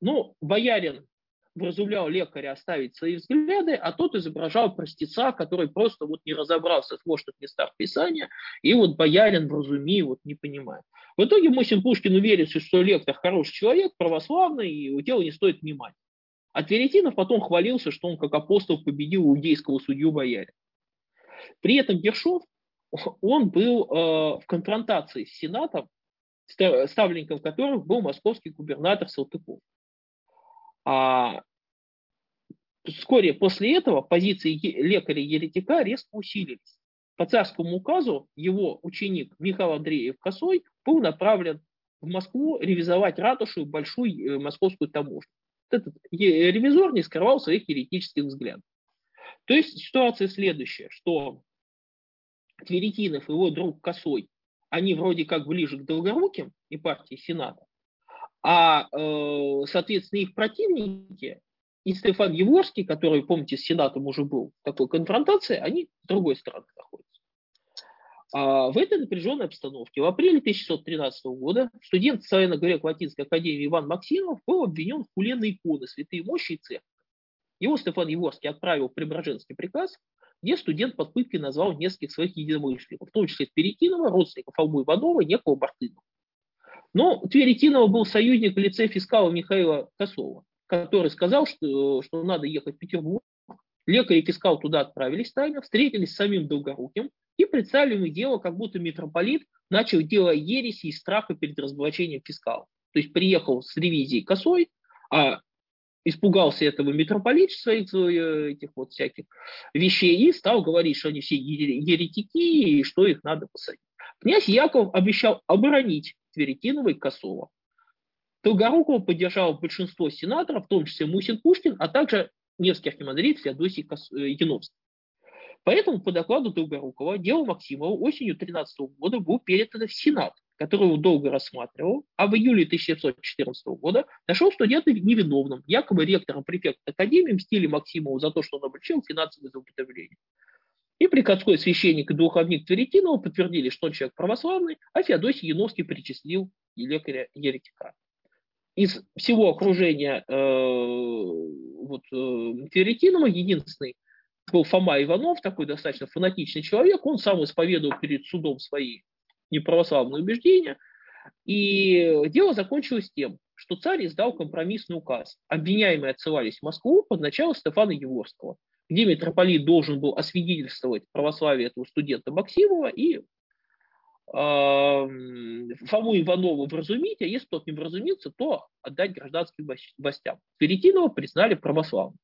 Но боярин вразумлял лекаря оставить свои взгляды, а тот изображал простеца, который просто вот не разобрался в сложных местах Писания, и вот боярин вразуми, вот не понимает. В итоге Мосин Пушкин уверился, что лектор хороший человек, православный, и его дело не стоит внимания. А Тверетинов потом хвалился, что он как апостол победил иудейского судью боярина. При этом Гершов, он был э, в конфронтации с Сенатом, ставленником которых был московский губернатор Салтыков. А вскоре после этого позиции лекаря-еретика резко усилились. По царскому указу его ученик Михаил Андреев Косой был направлен в Москву ревизовать ратушу и большую э, московскую таможню. Этот ревизор не скрывал своих еретических взглядов. То есть ситуация следующая, что Тверетинов и его друг Косой, они вроде как ближе к Долгоруким и партии Сената, а, э, соответственно, их противники и Стефан Еворский, который, помните, с Сенатом уже был в такой конфронтации, они с другой стороны находятся. А в этой напряженной обстановке в апреле 1613 года студент Славяно-Грек-Латинской академии Иван Максимов был обвинен в хуле иконы святые мощи и церковь. Его Стефан Еворский отправил в Преображенский приказ, где студент под пыткой назвал нескольких своих единомышленников, в том числе Перекинова, родственников Албу Иванова некого Бартынова. Но Тверетинова был союзник в лице фискала Михаила Косова, который сказал, что, что надо ехать в Петербург. Лекарь и фискал туда отправились тайно, встретились с самим Долгоруким и представили ему дело, как будто митрополит начал дело ереси и страха перед разоблачением фискала. То есть приехал с ревизией косой, а испугался этого митрополит своих э, этих вот всяких вещей и стал говорить, что они все еретики и что их надо посадить. Князь Яков обещал оборонить Тверетинова и Косова. Долгорукова поддержал большинство сенаторов, в том числе Мусин Пушкин, а также Невский архимандрит Феодосий. Э, Яновский. Поэтому по докладу Долгорукова дело Максимова осенью 13 года было передано в Сенат, который его долго рассматривал, а в июле 1714 года нашел студента невиновным, якобы ректором префекта Академии мстили Максимову за то, что он обречил финансовые злоупотребления. И приходской священник и духовник Тверетинова подтвердили, что он человек православный, а Феодосий Яновский причислил лекаря еретика. Из всего окружения э, вот, э, Тверетинова единственный был Фома Иванов, такой достаточно фанатичный человек, он сам исповедовал перед судом свои неправославные убеждения, и дело закончилось тем, что царь издал компромиссный указ. Обвиняемые отсылались в Москву под начало Стефана Еворского – где митрополит должен был освидетельствовать православие этого студента Максимова и э, Фому Иванову вразумить, а если тот не вразумится, то отдать гражданским властям. Перетинова признали православным.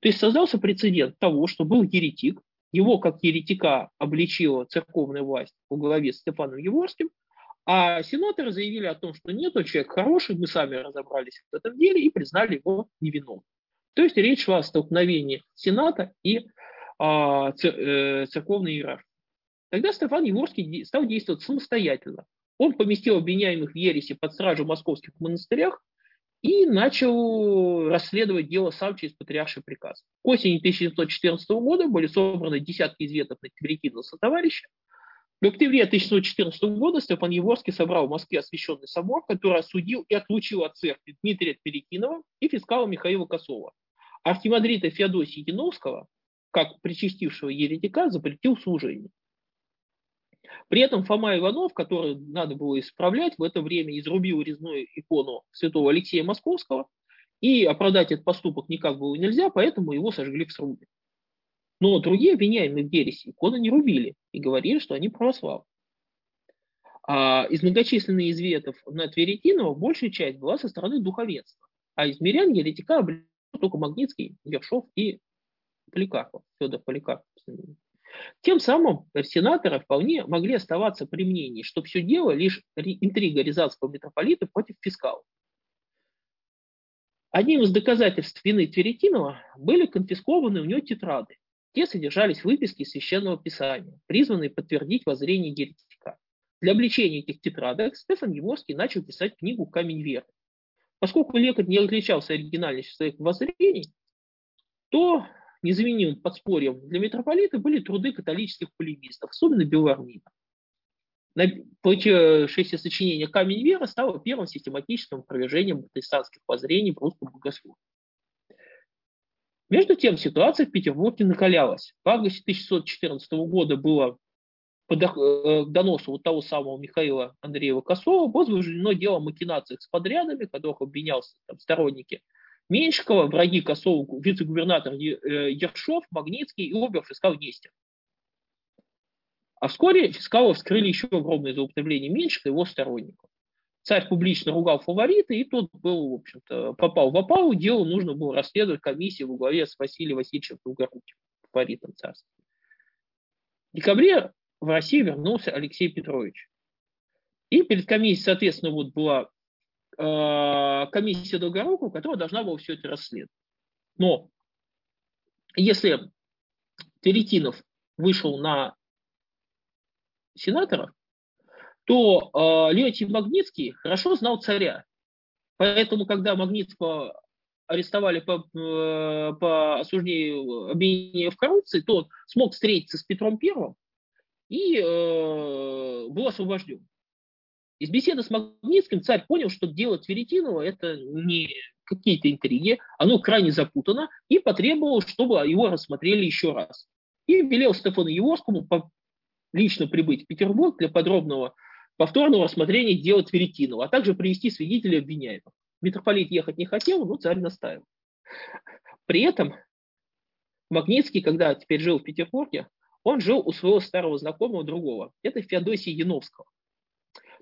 То есть создался прецедент того, что был еретик, его как еретика обличила церковная власть во главе с Стефаном Еворским, а сенаторы заявили о том, что нет, он человек хороший, мы сами разобрались в этом деле и признали его невиновным. То есть речь шла о столкновении Сената и а, э, церковной иерархии. Тогда Стефан Еворский стал действовать самостоятельно. Он поместил обвиняемых в ересе под стражу в московских монастырях и начал расследовать дело сам через патриарший приказ. К осени 1714 года были собраны десятки изветов на Тиберитина товарища. В октябре 1714 года Степан Еворский собрал в Москве освященный собор, который осудил и отлучил от церкви Дмитрия Тверикинова и фискала Михаила Косова. Архимандрита Феодосия Яновского, как причастившего еретика, запретил служение. При этом Фома Иванов, который надо было исправлять, в это время изрубил резную икону святого Алексея Московского, и оправдать этот поступок никак было нельзя, поэтому его сожгли в срубе. Но другие обвиняемые в ереси иконы не рубили и говорили, что они православные. А из многочисленных изветов на Тверетинова большая часть была со стороны духовенства, а из мирян еретика обрели только Магнитский, Ершов и Поликарпов, Федор Поликарпов. Тем самым сенаторы вполне могли оставаться при мнении, что все дело лишь интрига рязанского митрополита против фискала. Одним из доказательств вины Тверетинова были конфискованы у него тетрады. Те содержались выписки священного писания, призванные подтвердить воззрение еретика. Для обличения этих тетрадок Стефан Еворский начал писать книгу «Камень веры». Поскольку лекарь не отличался оригинальностью своих воззрений, то незаменимым подспорьем для митрополита были труды католических полемистов, особенно Белармина. Получившееся сочинение «Камень веры» стало первым систематическим опровержением протестантских воззрений в русском богословии. Между тем, ситуация в Петербурге накалялась. В августе 1614 года было по э, доносу вот того самого Михаила Андреева Косова возбуждено дело о макинациях с подрядами, которых обвинялся там, сторонники Меньшикова, враги Косову, вице-губернатор э, Ершов, Магнитский и обер-фискал Нестер. А вскоре фискалов вскрыли еще огромное злоупотребление Меньшика и его сторонников. Царь публично ругал фаворита, и тот был, в общем-то, попал в опалу. Дело нужно было расследовать комиссии во главе с Василием Васильевичем Долгоруким, фаворитом царства. В декабре в Россию вернулся Алексей Петрович. И перед комиссией, соответственно, вот была Э, комиссия Долгорукова, которая должна была все это расследовать. Но если Теретинов вышел на сенатора, то э, Леонтий Магнитский хорошо знал царя. Поэтому, когда Магнитского арестовали по, э, по осуждению обвинения в коррупции, то он смог встретиться с Петром Первым и э, был освобожден. Из беседы с Магнитским царь понял, что дело Тверетинова – это не какие-то интриги, оно крайне запутано, и потребовал, чтобы его рассмотрели еще раз. И велел Стефану Еворскому лично прибыть в Петербург для подробного повторного рассмотрения дела Тверетинова, а также привести свидетелей обвиняемых. Митрополит ехать не хотел, но царь настаивал. При этом Магнитский, когда теперь жил в Петербурге, он жил у своего старого знакомого другого. Это Феодосия Яновского.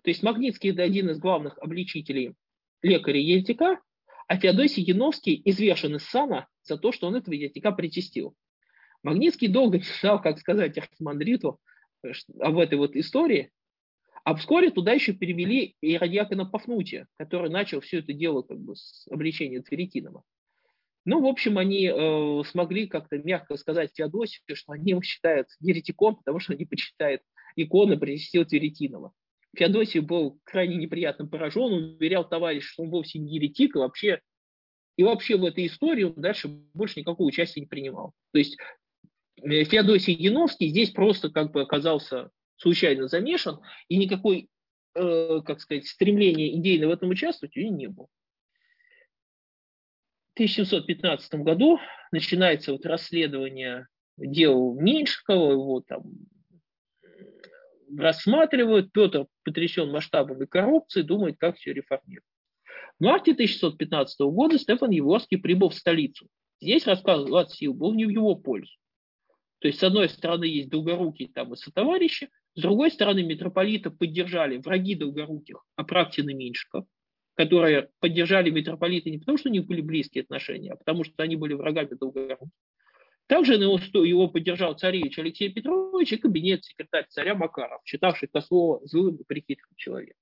То есть Магнитский – это один из главных обличителей лекаря еретика, а Феодосий Яновский извешен из сана за то, что он этого еретика причастил. Магнитский долго знал, как сказать архимандриту об этой вот истории, а вскоре туда еще перевели иродиакона Пафнутия, который начал все это дело как бы с обличения Тверетинова. Ну, в общем, они э, смогли как-то мягко сказать Феодосию, что они его считают еретиком, потому что они почитают иконы причастил Тверетинова. Феодосий был крайне неприятно поражен, он уверял товарищ, что он вовсе не еретик, и вообще, и вообще в этой истории он дальше больше никакого участия не принимал. То есть э, Феодосий Яновский здесь просто как бы оказался случайно замешан, и никакой, э, как сказать, стремления идейно в этом участвовать у него не было. В 1715 году начинается вот расследование дел Меньшикова, его там рассматривают, Петр потрясен масштабами коррупции, думает, как все реформировать. В марте 1615 года Стефан Еворский прибыл в столицу. Здесь рассказ сил был не в его пользу. То есть, с одной стороны, есть Долгорукий там и сотоварищи, с другой стороны, митрополита поддержали враги Долгоруких, Апрактин и Меньшиков, которые поддержали митрополита не потому, что у них были близкие отношения, а потому что они были врагами Долгоруких. Также на его, поддержал царевич Алексей Петрович и кабинет секретарь царя Макаров, считавший Косова злым и прихитрым человеком.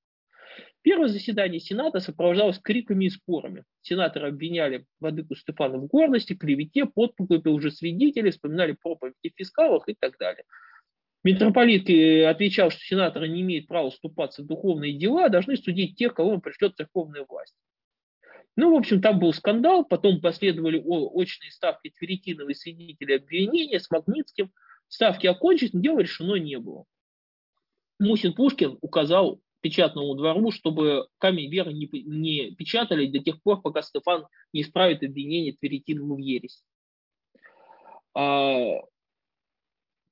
Первое заседание Сената сопровождалось криками и спорами. Сенаторы обвиняли Владыку Стефана в горности, клевете, подкупе уже свидетелей, вспоминали проповеди фискалов и так далее. Митрополит э, отвечал, что сенаторы не имеют права вступаться в духовные дела, а должны судить тех, кого он пришлет церковная власть. Ну, в общем, там был скандал, потом последовали очные ставки Тверетинова и свидетелей обвинения с Магнитским. Ставки окончились, но дело решено не было. Мусин Пушкин указал печатному двору, чтобы камень веры не, не печатали до тех пор, пока Стефан не исправит обвинение Тверетинова в ересь. А,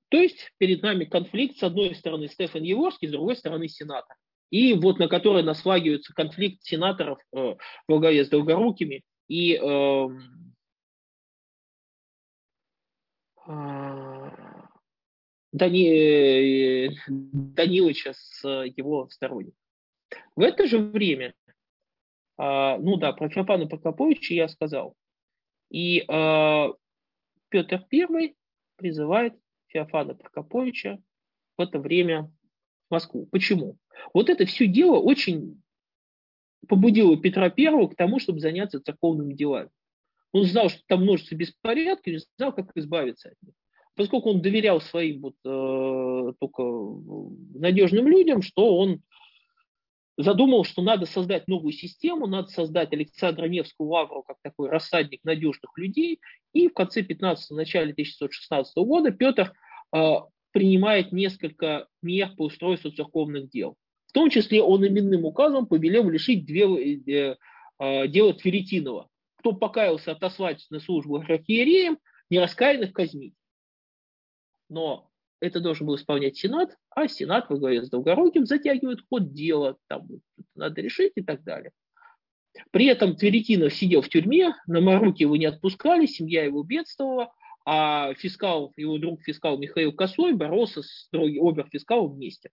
то есть перед нами конфликт, с одной стороны Стефан Еворский, с другой стороны сенатор. И вот на который наслагивается конфликт сенаторов э, во главе с Долгорукими и э, э, Дани, Данилыча с его сторонником. В это же время, э, ну да, про Феофана Прокоповича я сказал. И э, Петр I призывает Феофана Прокоповича в это время в Москву. Почему? Вот это все дело очень побудило Петра I к тому, чтобы заняться церковными делами. Он знал, что там множество беспорядков, не знал, как избавиться от них. Поскольку он доверял своим вот, э, только надежным людям, что он задумал, что надо создать новую систему, надо создать Александра Невскую лавру как такой рассадник надежных людей. И в конце 15-го, начале 1616 года Петр принимает несколько мер по устройству церковных дел. В том числе он именным указом повелел лишить две, э, дела Тверетинова. Кто покаялся отослать на службу архиереям, нераскаянных казнить. Но это должен был исполнять Сенат, а Сенат во главе с Долгоруким затягивает ход дела, там надо решить и так далее. При этом Тверетинов сидел в тюрьме, на Маруке его не отпускали, семья его бедствовала, а фискал, его друг фискал Михаил Косой боролся с оберфискалом вместе.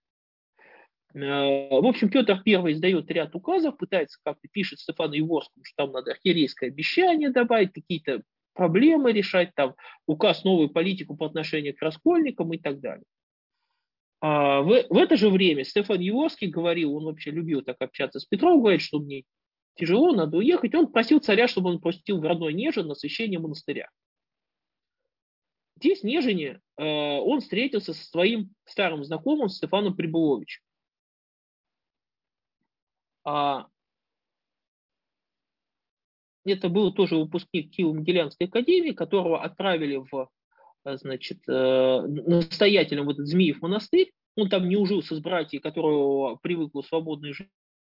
Э, в общем, Петр I издает ряд указов, пытается как-то пишет Стефану Иворскому, что там надо архиерейское обещание добавить, какие-то проблемы решать, там указ новую политику по отношению к раскольникам и так далее. А в, в это же время Стефан Еворский говорил, он вообще любил так общаться с Петром, говорит, что мне тяжело, надо уехать. Он просил царя, чтобы он пустил в родной Нежин на священие монастыря. Здесь Нежине э, он встретился со своим старым знакомым Стефаном Прибуловичем. А, это был тоже выпускник Киево-Могилянской академии, которого отправили в, э, значит, э, настоятелем в этот Змеев монастырь. Он там не ужился с братьями, которого привык к свободной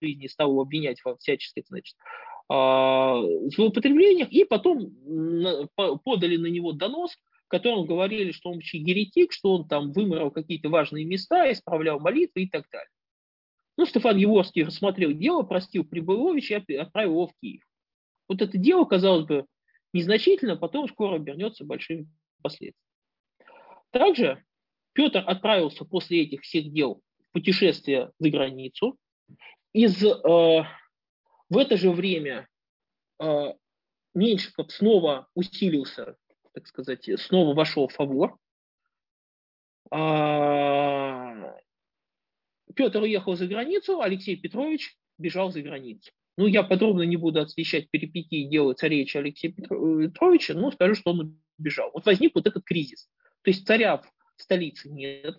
жизни, стал обвинять во всяческих, значит, а, злоупотреблениях, и потом подали на него донос, котором говорили, что он вообще еретик, что он там выморал какие-то важные места, исправлял молитвы и так далее. Ну, Стефан Еворский рассмотрел дело, простил Прибыловича и отправил его в Киев. Вот это дело, казалось бы, незначительно, потом скоро обернется большими последствиями. Также Петр отправился после этих всех дел в путешествие за границу. Из, э, в это же время э, Меньшиков снова усилился, так сказать, снова вошел в фавор. А, Петр уехал за границу, Алексей Петрович бежал за границу. Ну, я подробно не буду освещать перипетии дела царевича Алексея Петровича, но скажу, что он бежал. Вот возник вот этот кризис. То есть царя в столице нет,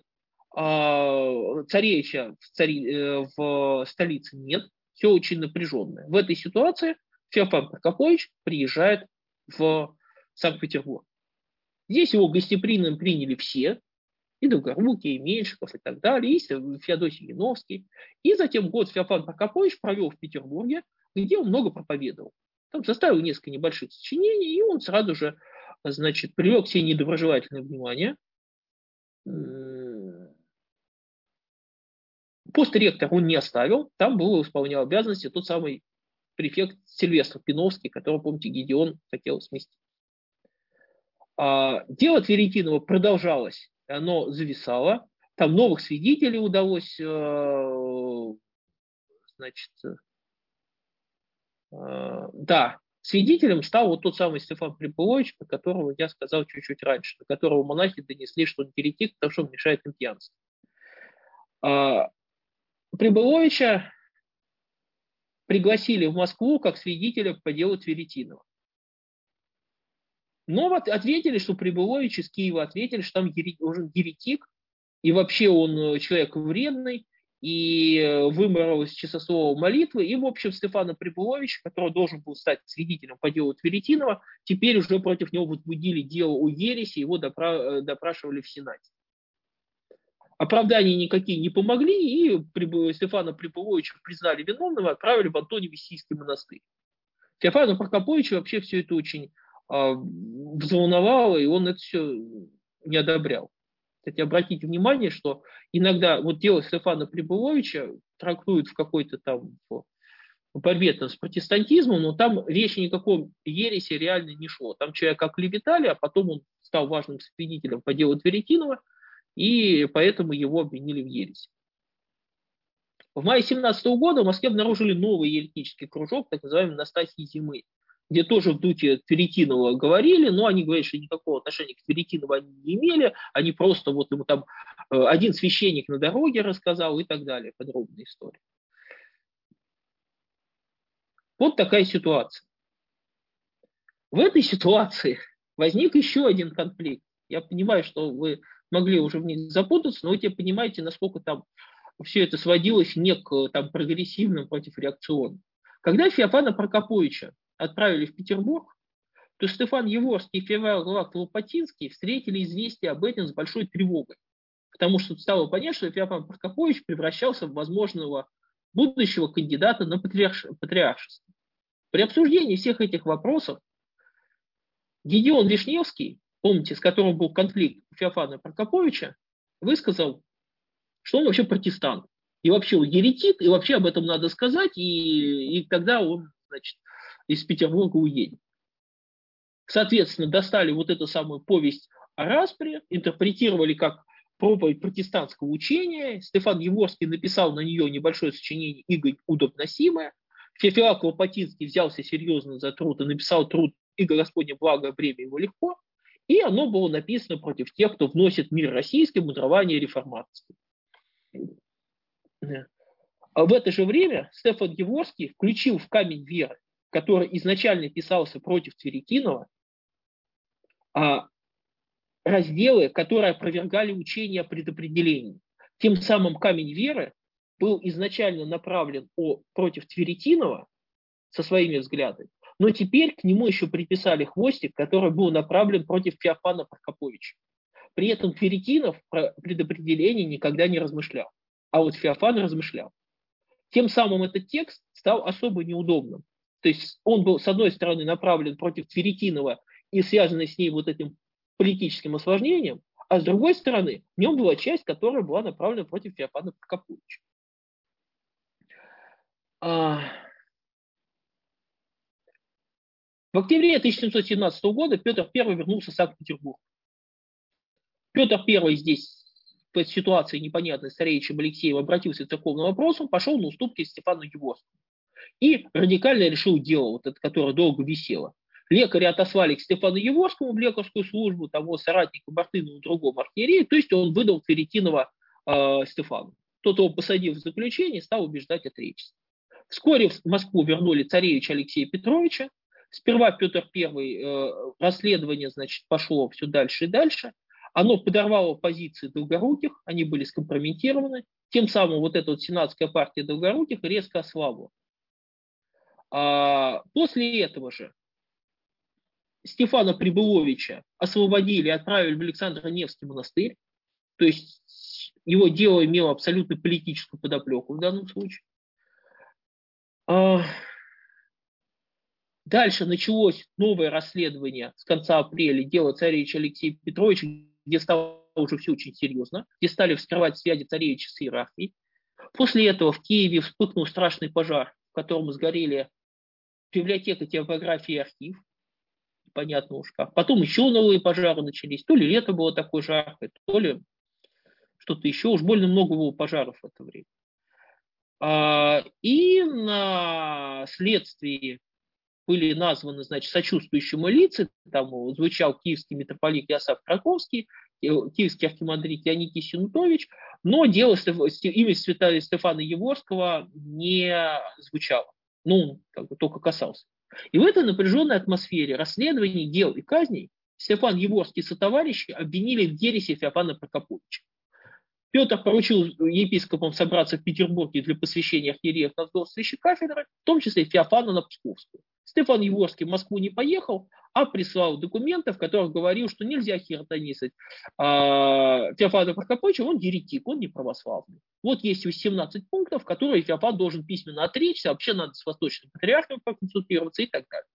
а царевича в, цари, э, в столице нет, все очень напряженное. В этой ситуации Феофан Прокопович приезжает в Санкт-Петербург. Здесь его гостеприимно приняли все, и Долгорукий, и Меньшиков, и так далее, и Феодосий Яновский. И затем год Феофан Прокопович провел в Петербурге, где он много проповедовал. Там составил несколько небольших сочинений, и он сразу же, значит, привлек себе недоброжелательное внимание. Пост ректор он не оставил, там был исполнял обязанности тот самый префект Сильвестр Пиновский, которого, помните, Гедеон хотел сместить. А, дело Тверетинова продолжалось оно зависало. Там новых свидетелей удалось, э, значит, э, да, свидетелем стал вот тот самый Стефан Припылович, про которого я сказал чуть-чуть раньше, на которого монахи донесли, что он еретик, потому что он мешает им пьянство. А, Прибыловича пригласили в Москву как свидетеля по делу Тверетинова. Но вот ответили, что Прибылович из Киева ответили, что там еретик, и вообще он человек вредный, и выморал из часослова молитвы, и, в общем, Стефана Прибулович, который должен был стать свидетелем по делу Тверетинова, теперь уже против него возбудили дело о ереси, его допра- допрашивали в Сенате. Оправдания никакие не помогли, и Стефана Прибуловича признали виновным и отправили в Антоний-Висийский монастырь. Стефана Прокоповича вообще все это очень э, взволновало, и он это все не одобрял. Кстати, обратите внимание, что иногда вот дело Стефана Прибуловича трактуют в какой-то там борьбе там, с протестантизмом, но там речи никаком ереси реально не шло. Там человека оклеветали, а потом он стал важным свидетелем по делу Тверетинова, и поэтому его обвинили в ереси. В мае 17 года в Москве обнаружили новый еретический кружок, так называемый Настасии зимы, где тоже в духе Тверетинова говорили, но они говорят, что никакого отношения к Тверетинову они не имели, они просто вот ему там э, один священник на дороге рассказал и так далее, подробная история. Вот такая ситуация. В этой ситуации возник еще один конфликт. Я понимаю, что вы могли уже в них запутаться, но вы теперь понимаете, насколько там все это сводилось не к там, прогрессивным против реакционным. Когда Феофана Прокоповича отправили в Петербург, то Стефан Еворский и Феврал Лопатинский встретили известие об этом с большой тревогой, потому что стало понятно, что Феофан Прокопович превращался в возможного будущего кандидата на патриаршество. При обсуждении всех этих вопросов Гедеон Вишневский, помните, с которым был конфликт Феофана Прокоповича, высказал что он вообще протестант. И вообще он еретик, и вообще об этом надо сказать, и, и тогда он, значит, из Петербурга уедет. Соответственно, достали вот эту самую повесть о распре, интерпретировали как проповедь протестантского учения. Стефан Еворский написал на нее небольшое сочинение «Игорь удобносимое». Феофилак Лопатинский взялся серьезно за труд и написал труд «Иго Господне благо, бремя его легко». И оно было написано против тех, кто вносит мир российский мудрование реформации. А в это же время Стефан Еворский включил в камень веры, который изначально писался против Тверетинова, а, разделы, которые опровергали учение о предопределении. Тем самым камень веры был изначально направлен о, против Тверетинова со своими взглядами, но теперь к нему еще приписали хвостик, который был направлен против Феофана Прокоповича. При этом Тверетинов про предопределение никогда не размышлял, а вот Феофан размышлял. Тем самым этот текст стал особо неудобным. То есть он был, с одной стороны, направлен против Тверетинова и связанный с ней вот этим политическим осложнением, а с другой стороны, в нем была часть, которая была направлена против Феофана Прокоповича. А... В октябре 1717 года Петр I вернулся в Санкт-Петербург. Петр I здесь по ситуации непонятной с Царевичем Алексеем обратился к церковным вопросам, пошел на уступки Стефану Югорскому. И радикально решил дело, вот это, которое долго висело. Лекаря отослали к Стефану Еворскому в лекарскую службу, того соратника Мартынову, другому архиерею, то есть он выдал Феретинова э, Стефану. Тот его посадил в заключение и стал убеждать отречься. Вскоре в Москву вернули царевича Алексея Петровича. Сперва Петр I э, расследование значит, пошло все дальше и дальше. Оно подорвало позиции Долгоруких, они были скомпрометированы. Тем самым вот эта вот сенатская партия Долгоруких резко ослабла. А после этого же Стефана Прибыловича освободили и отправили в Александр Невский монастырь. То есть его дело имело абсолютно политическую подоплеку в данном случае. А, дальше началось новое расследование с конца апреля дела царевича Алексея Петровича, где стало уже все очень серьезно, где стали вскрывать связи царевича с иерархией. После этого в Киеве вспыхнул страшный пожар, в котором сгорели библиотека, типографии и архив. Понятно уж как. Потом еще новые пожары начались. То ли лето было такое жаркое, то ли что-то еще. Уж больно много было пожаров в это время. А, и на следствии были названы, значит, сочувствующими лица, там звучал киевский митрополит Ясав Краковский, э, киевский архимандрит Яникий Синутович, но дело имя святого Стефана Еворского не звучало. Ну, как бы только касался. И в этой напряженной атмосфере расследований дел и казней Стефан Еворский со товарищи обвинили в ереси Феофана Прокоповича. Петр поручил епископам собраться в Петербурге для посвящения архиереев должности кафедры, в том числе Феофана на Псковскую. Стефан Еворский в Москву не поехал, а прислал документы, в которых говорил, что нельзя хиротонисать а, Феофана Прокоповича, он еретик, он не православный. Вот есть 18 пунктов, которые Феофан должен письменно отречься, вообще надо с восточным патриархом проконсультироваться и так далее.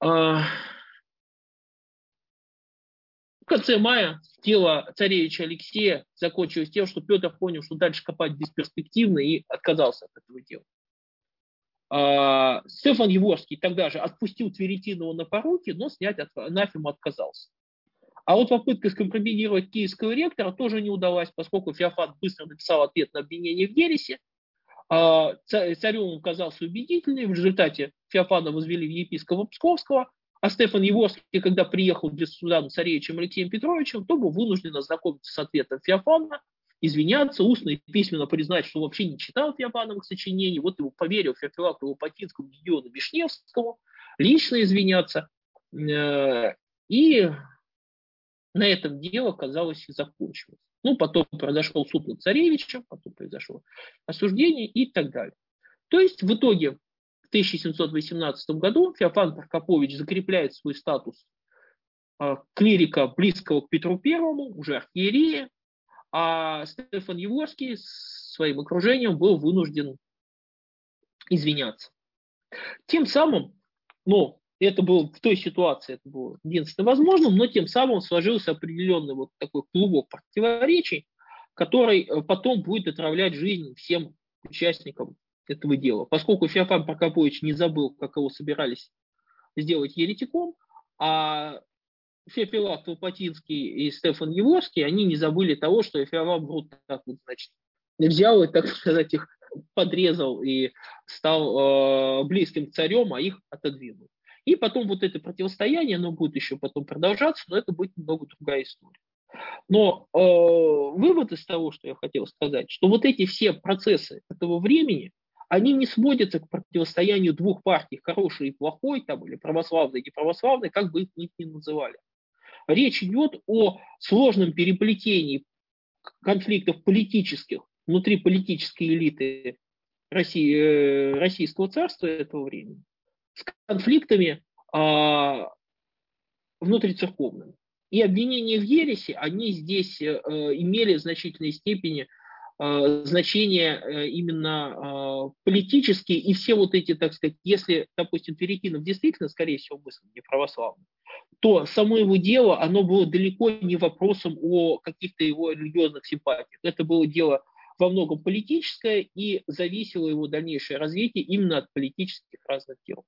А, в конце мая дело царевича Алексея закончилось тем, что Петр понял, что дальше копать бесперспективно и отказался от этого дела. А, Стефан Еворский тогда же отпустил Тверетинова на поруки, но снять от анафему отказался. А вот попытка скомпрометировать киевского ректора тоже не удалась, поскольку Феофан быстро написал ответ на обвинение в ересе. А, царю он казался убедительным. В результате Феофана возвели в епископа Псковского, а Стефан Еворский, когда приехал для суда царевичем Алексеем Петровичем, то был вынужден ознакомиться с ответом Феофана извиняться, устно и письменно признать, что вообще не читал Феофановых сочинений, вот его поверил Феофилакту Лопатинскому, Гедеону Вишневскому, лично извиняться. Э, и на этом дело, казалось, и закончилось. Ну, потом произошел суд над царевичем, потом произошло осуждение и так далее. То есть в итоге в 1718 году Феофан Прокопович закрепляет свой статус э, клирика, близкого к Петру Первому, уже архиерея, а Стефан Еворский с своим окружением был вынужден извиняться. Тем самым, ну, это было в той ситуации, это было единственно возможным, но тем самым сложился определенный вот такой клубок противоречий, который э, потом будет отравлять жизнь всем участникам этого дела. Поскольку Феофан Прокопович не забыл, как его собирались сделать еретиком, а Феофилак Лопатинский и Стефан Еворский, они не забыли того, что Феофан вот так вот, значит, взял и, так сказать, их подрезал и стал э, близким царем, а их отодвинул. И потом вот это противостояние, оно будет еще потом продолжаться, но это будет немного другая история. Но э, вывод из того, что я хотел сказать, что вот эти все процессы этого времени, они не сводятся к противостоянию двух партий, хороший и плохой, там, или православный и неправославный, как бы их ни называли. Речь идет о сложном переплетении конфликтов политических внутри политической элиты России, э, российского царства этого времени с конфликтами а, внутрицерковными. И обвинения в ереси, они здесь э, имели в значительной степени значение э, именно э, политические и все вот эти, так сказать, если, допустим, Перекинов действительно, скорее всего, мысль не православный, то само его дело, оно было далеко не вопросом о каких-то его религиозных симпатиях. Это было дело во многом политическое и зависело его дальнейшее развитие именно от политических разных дел.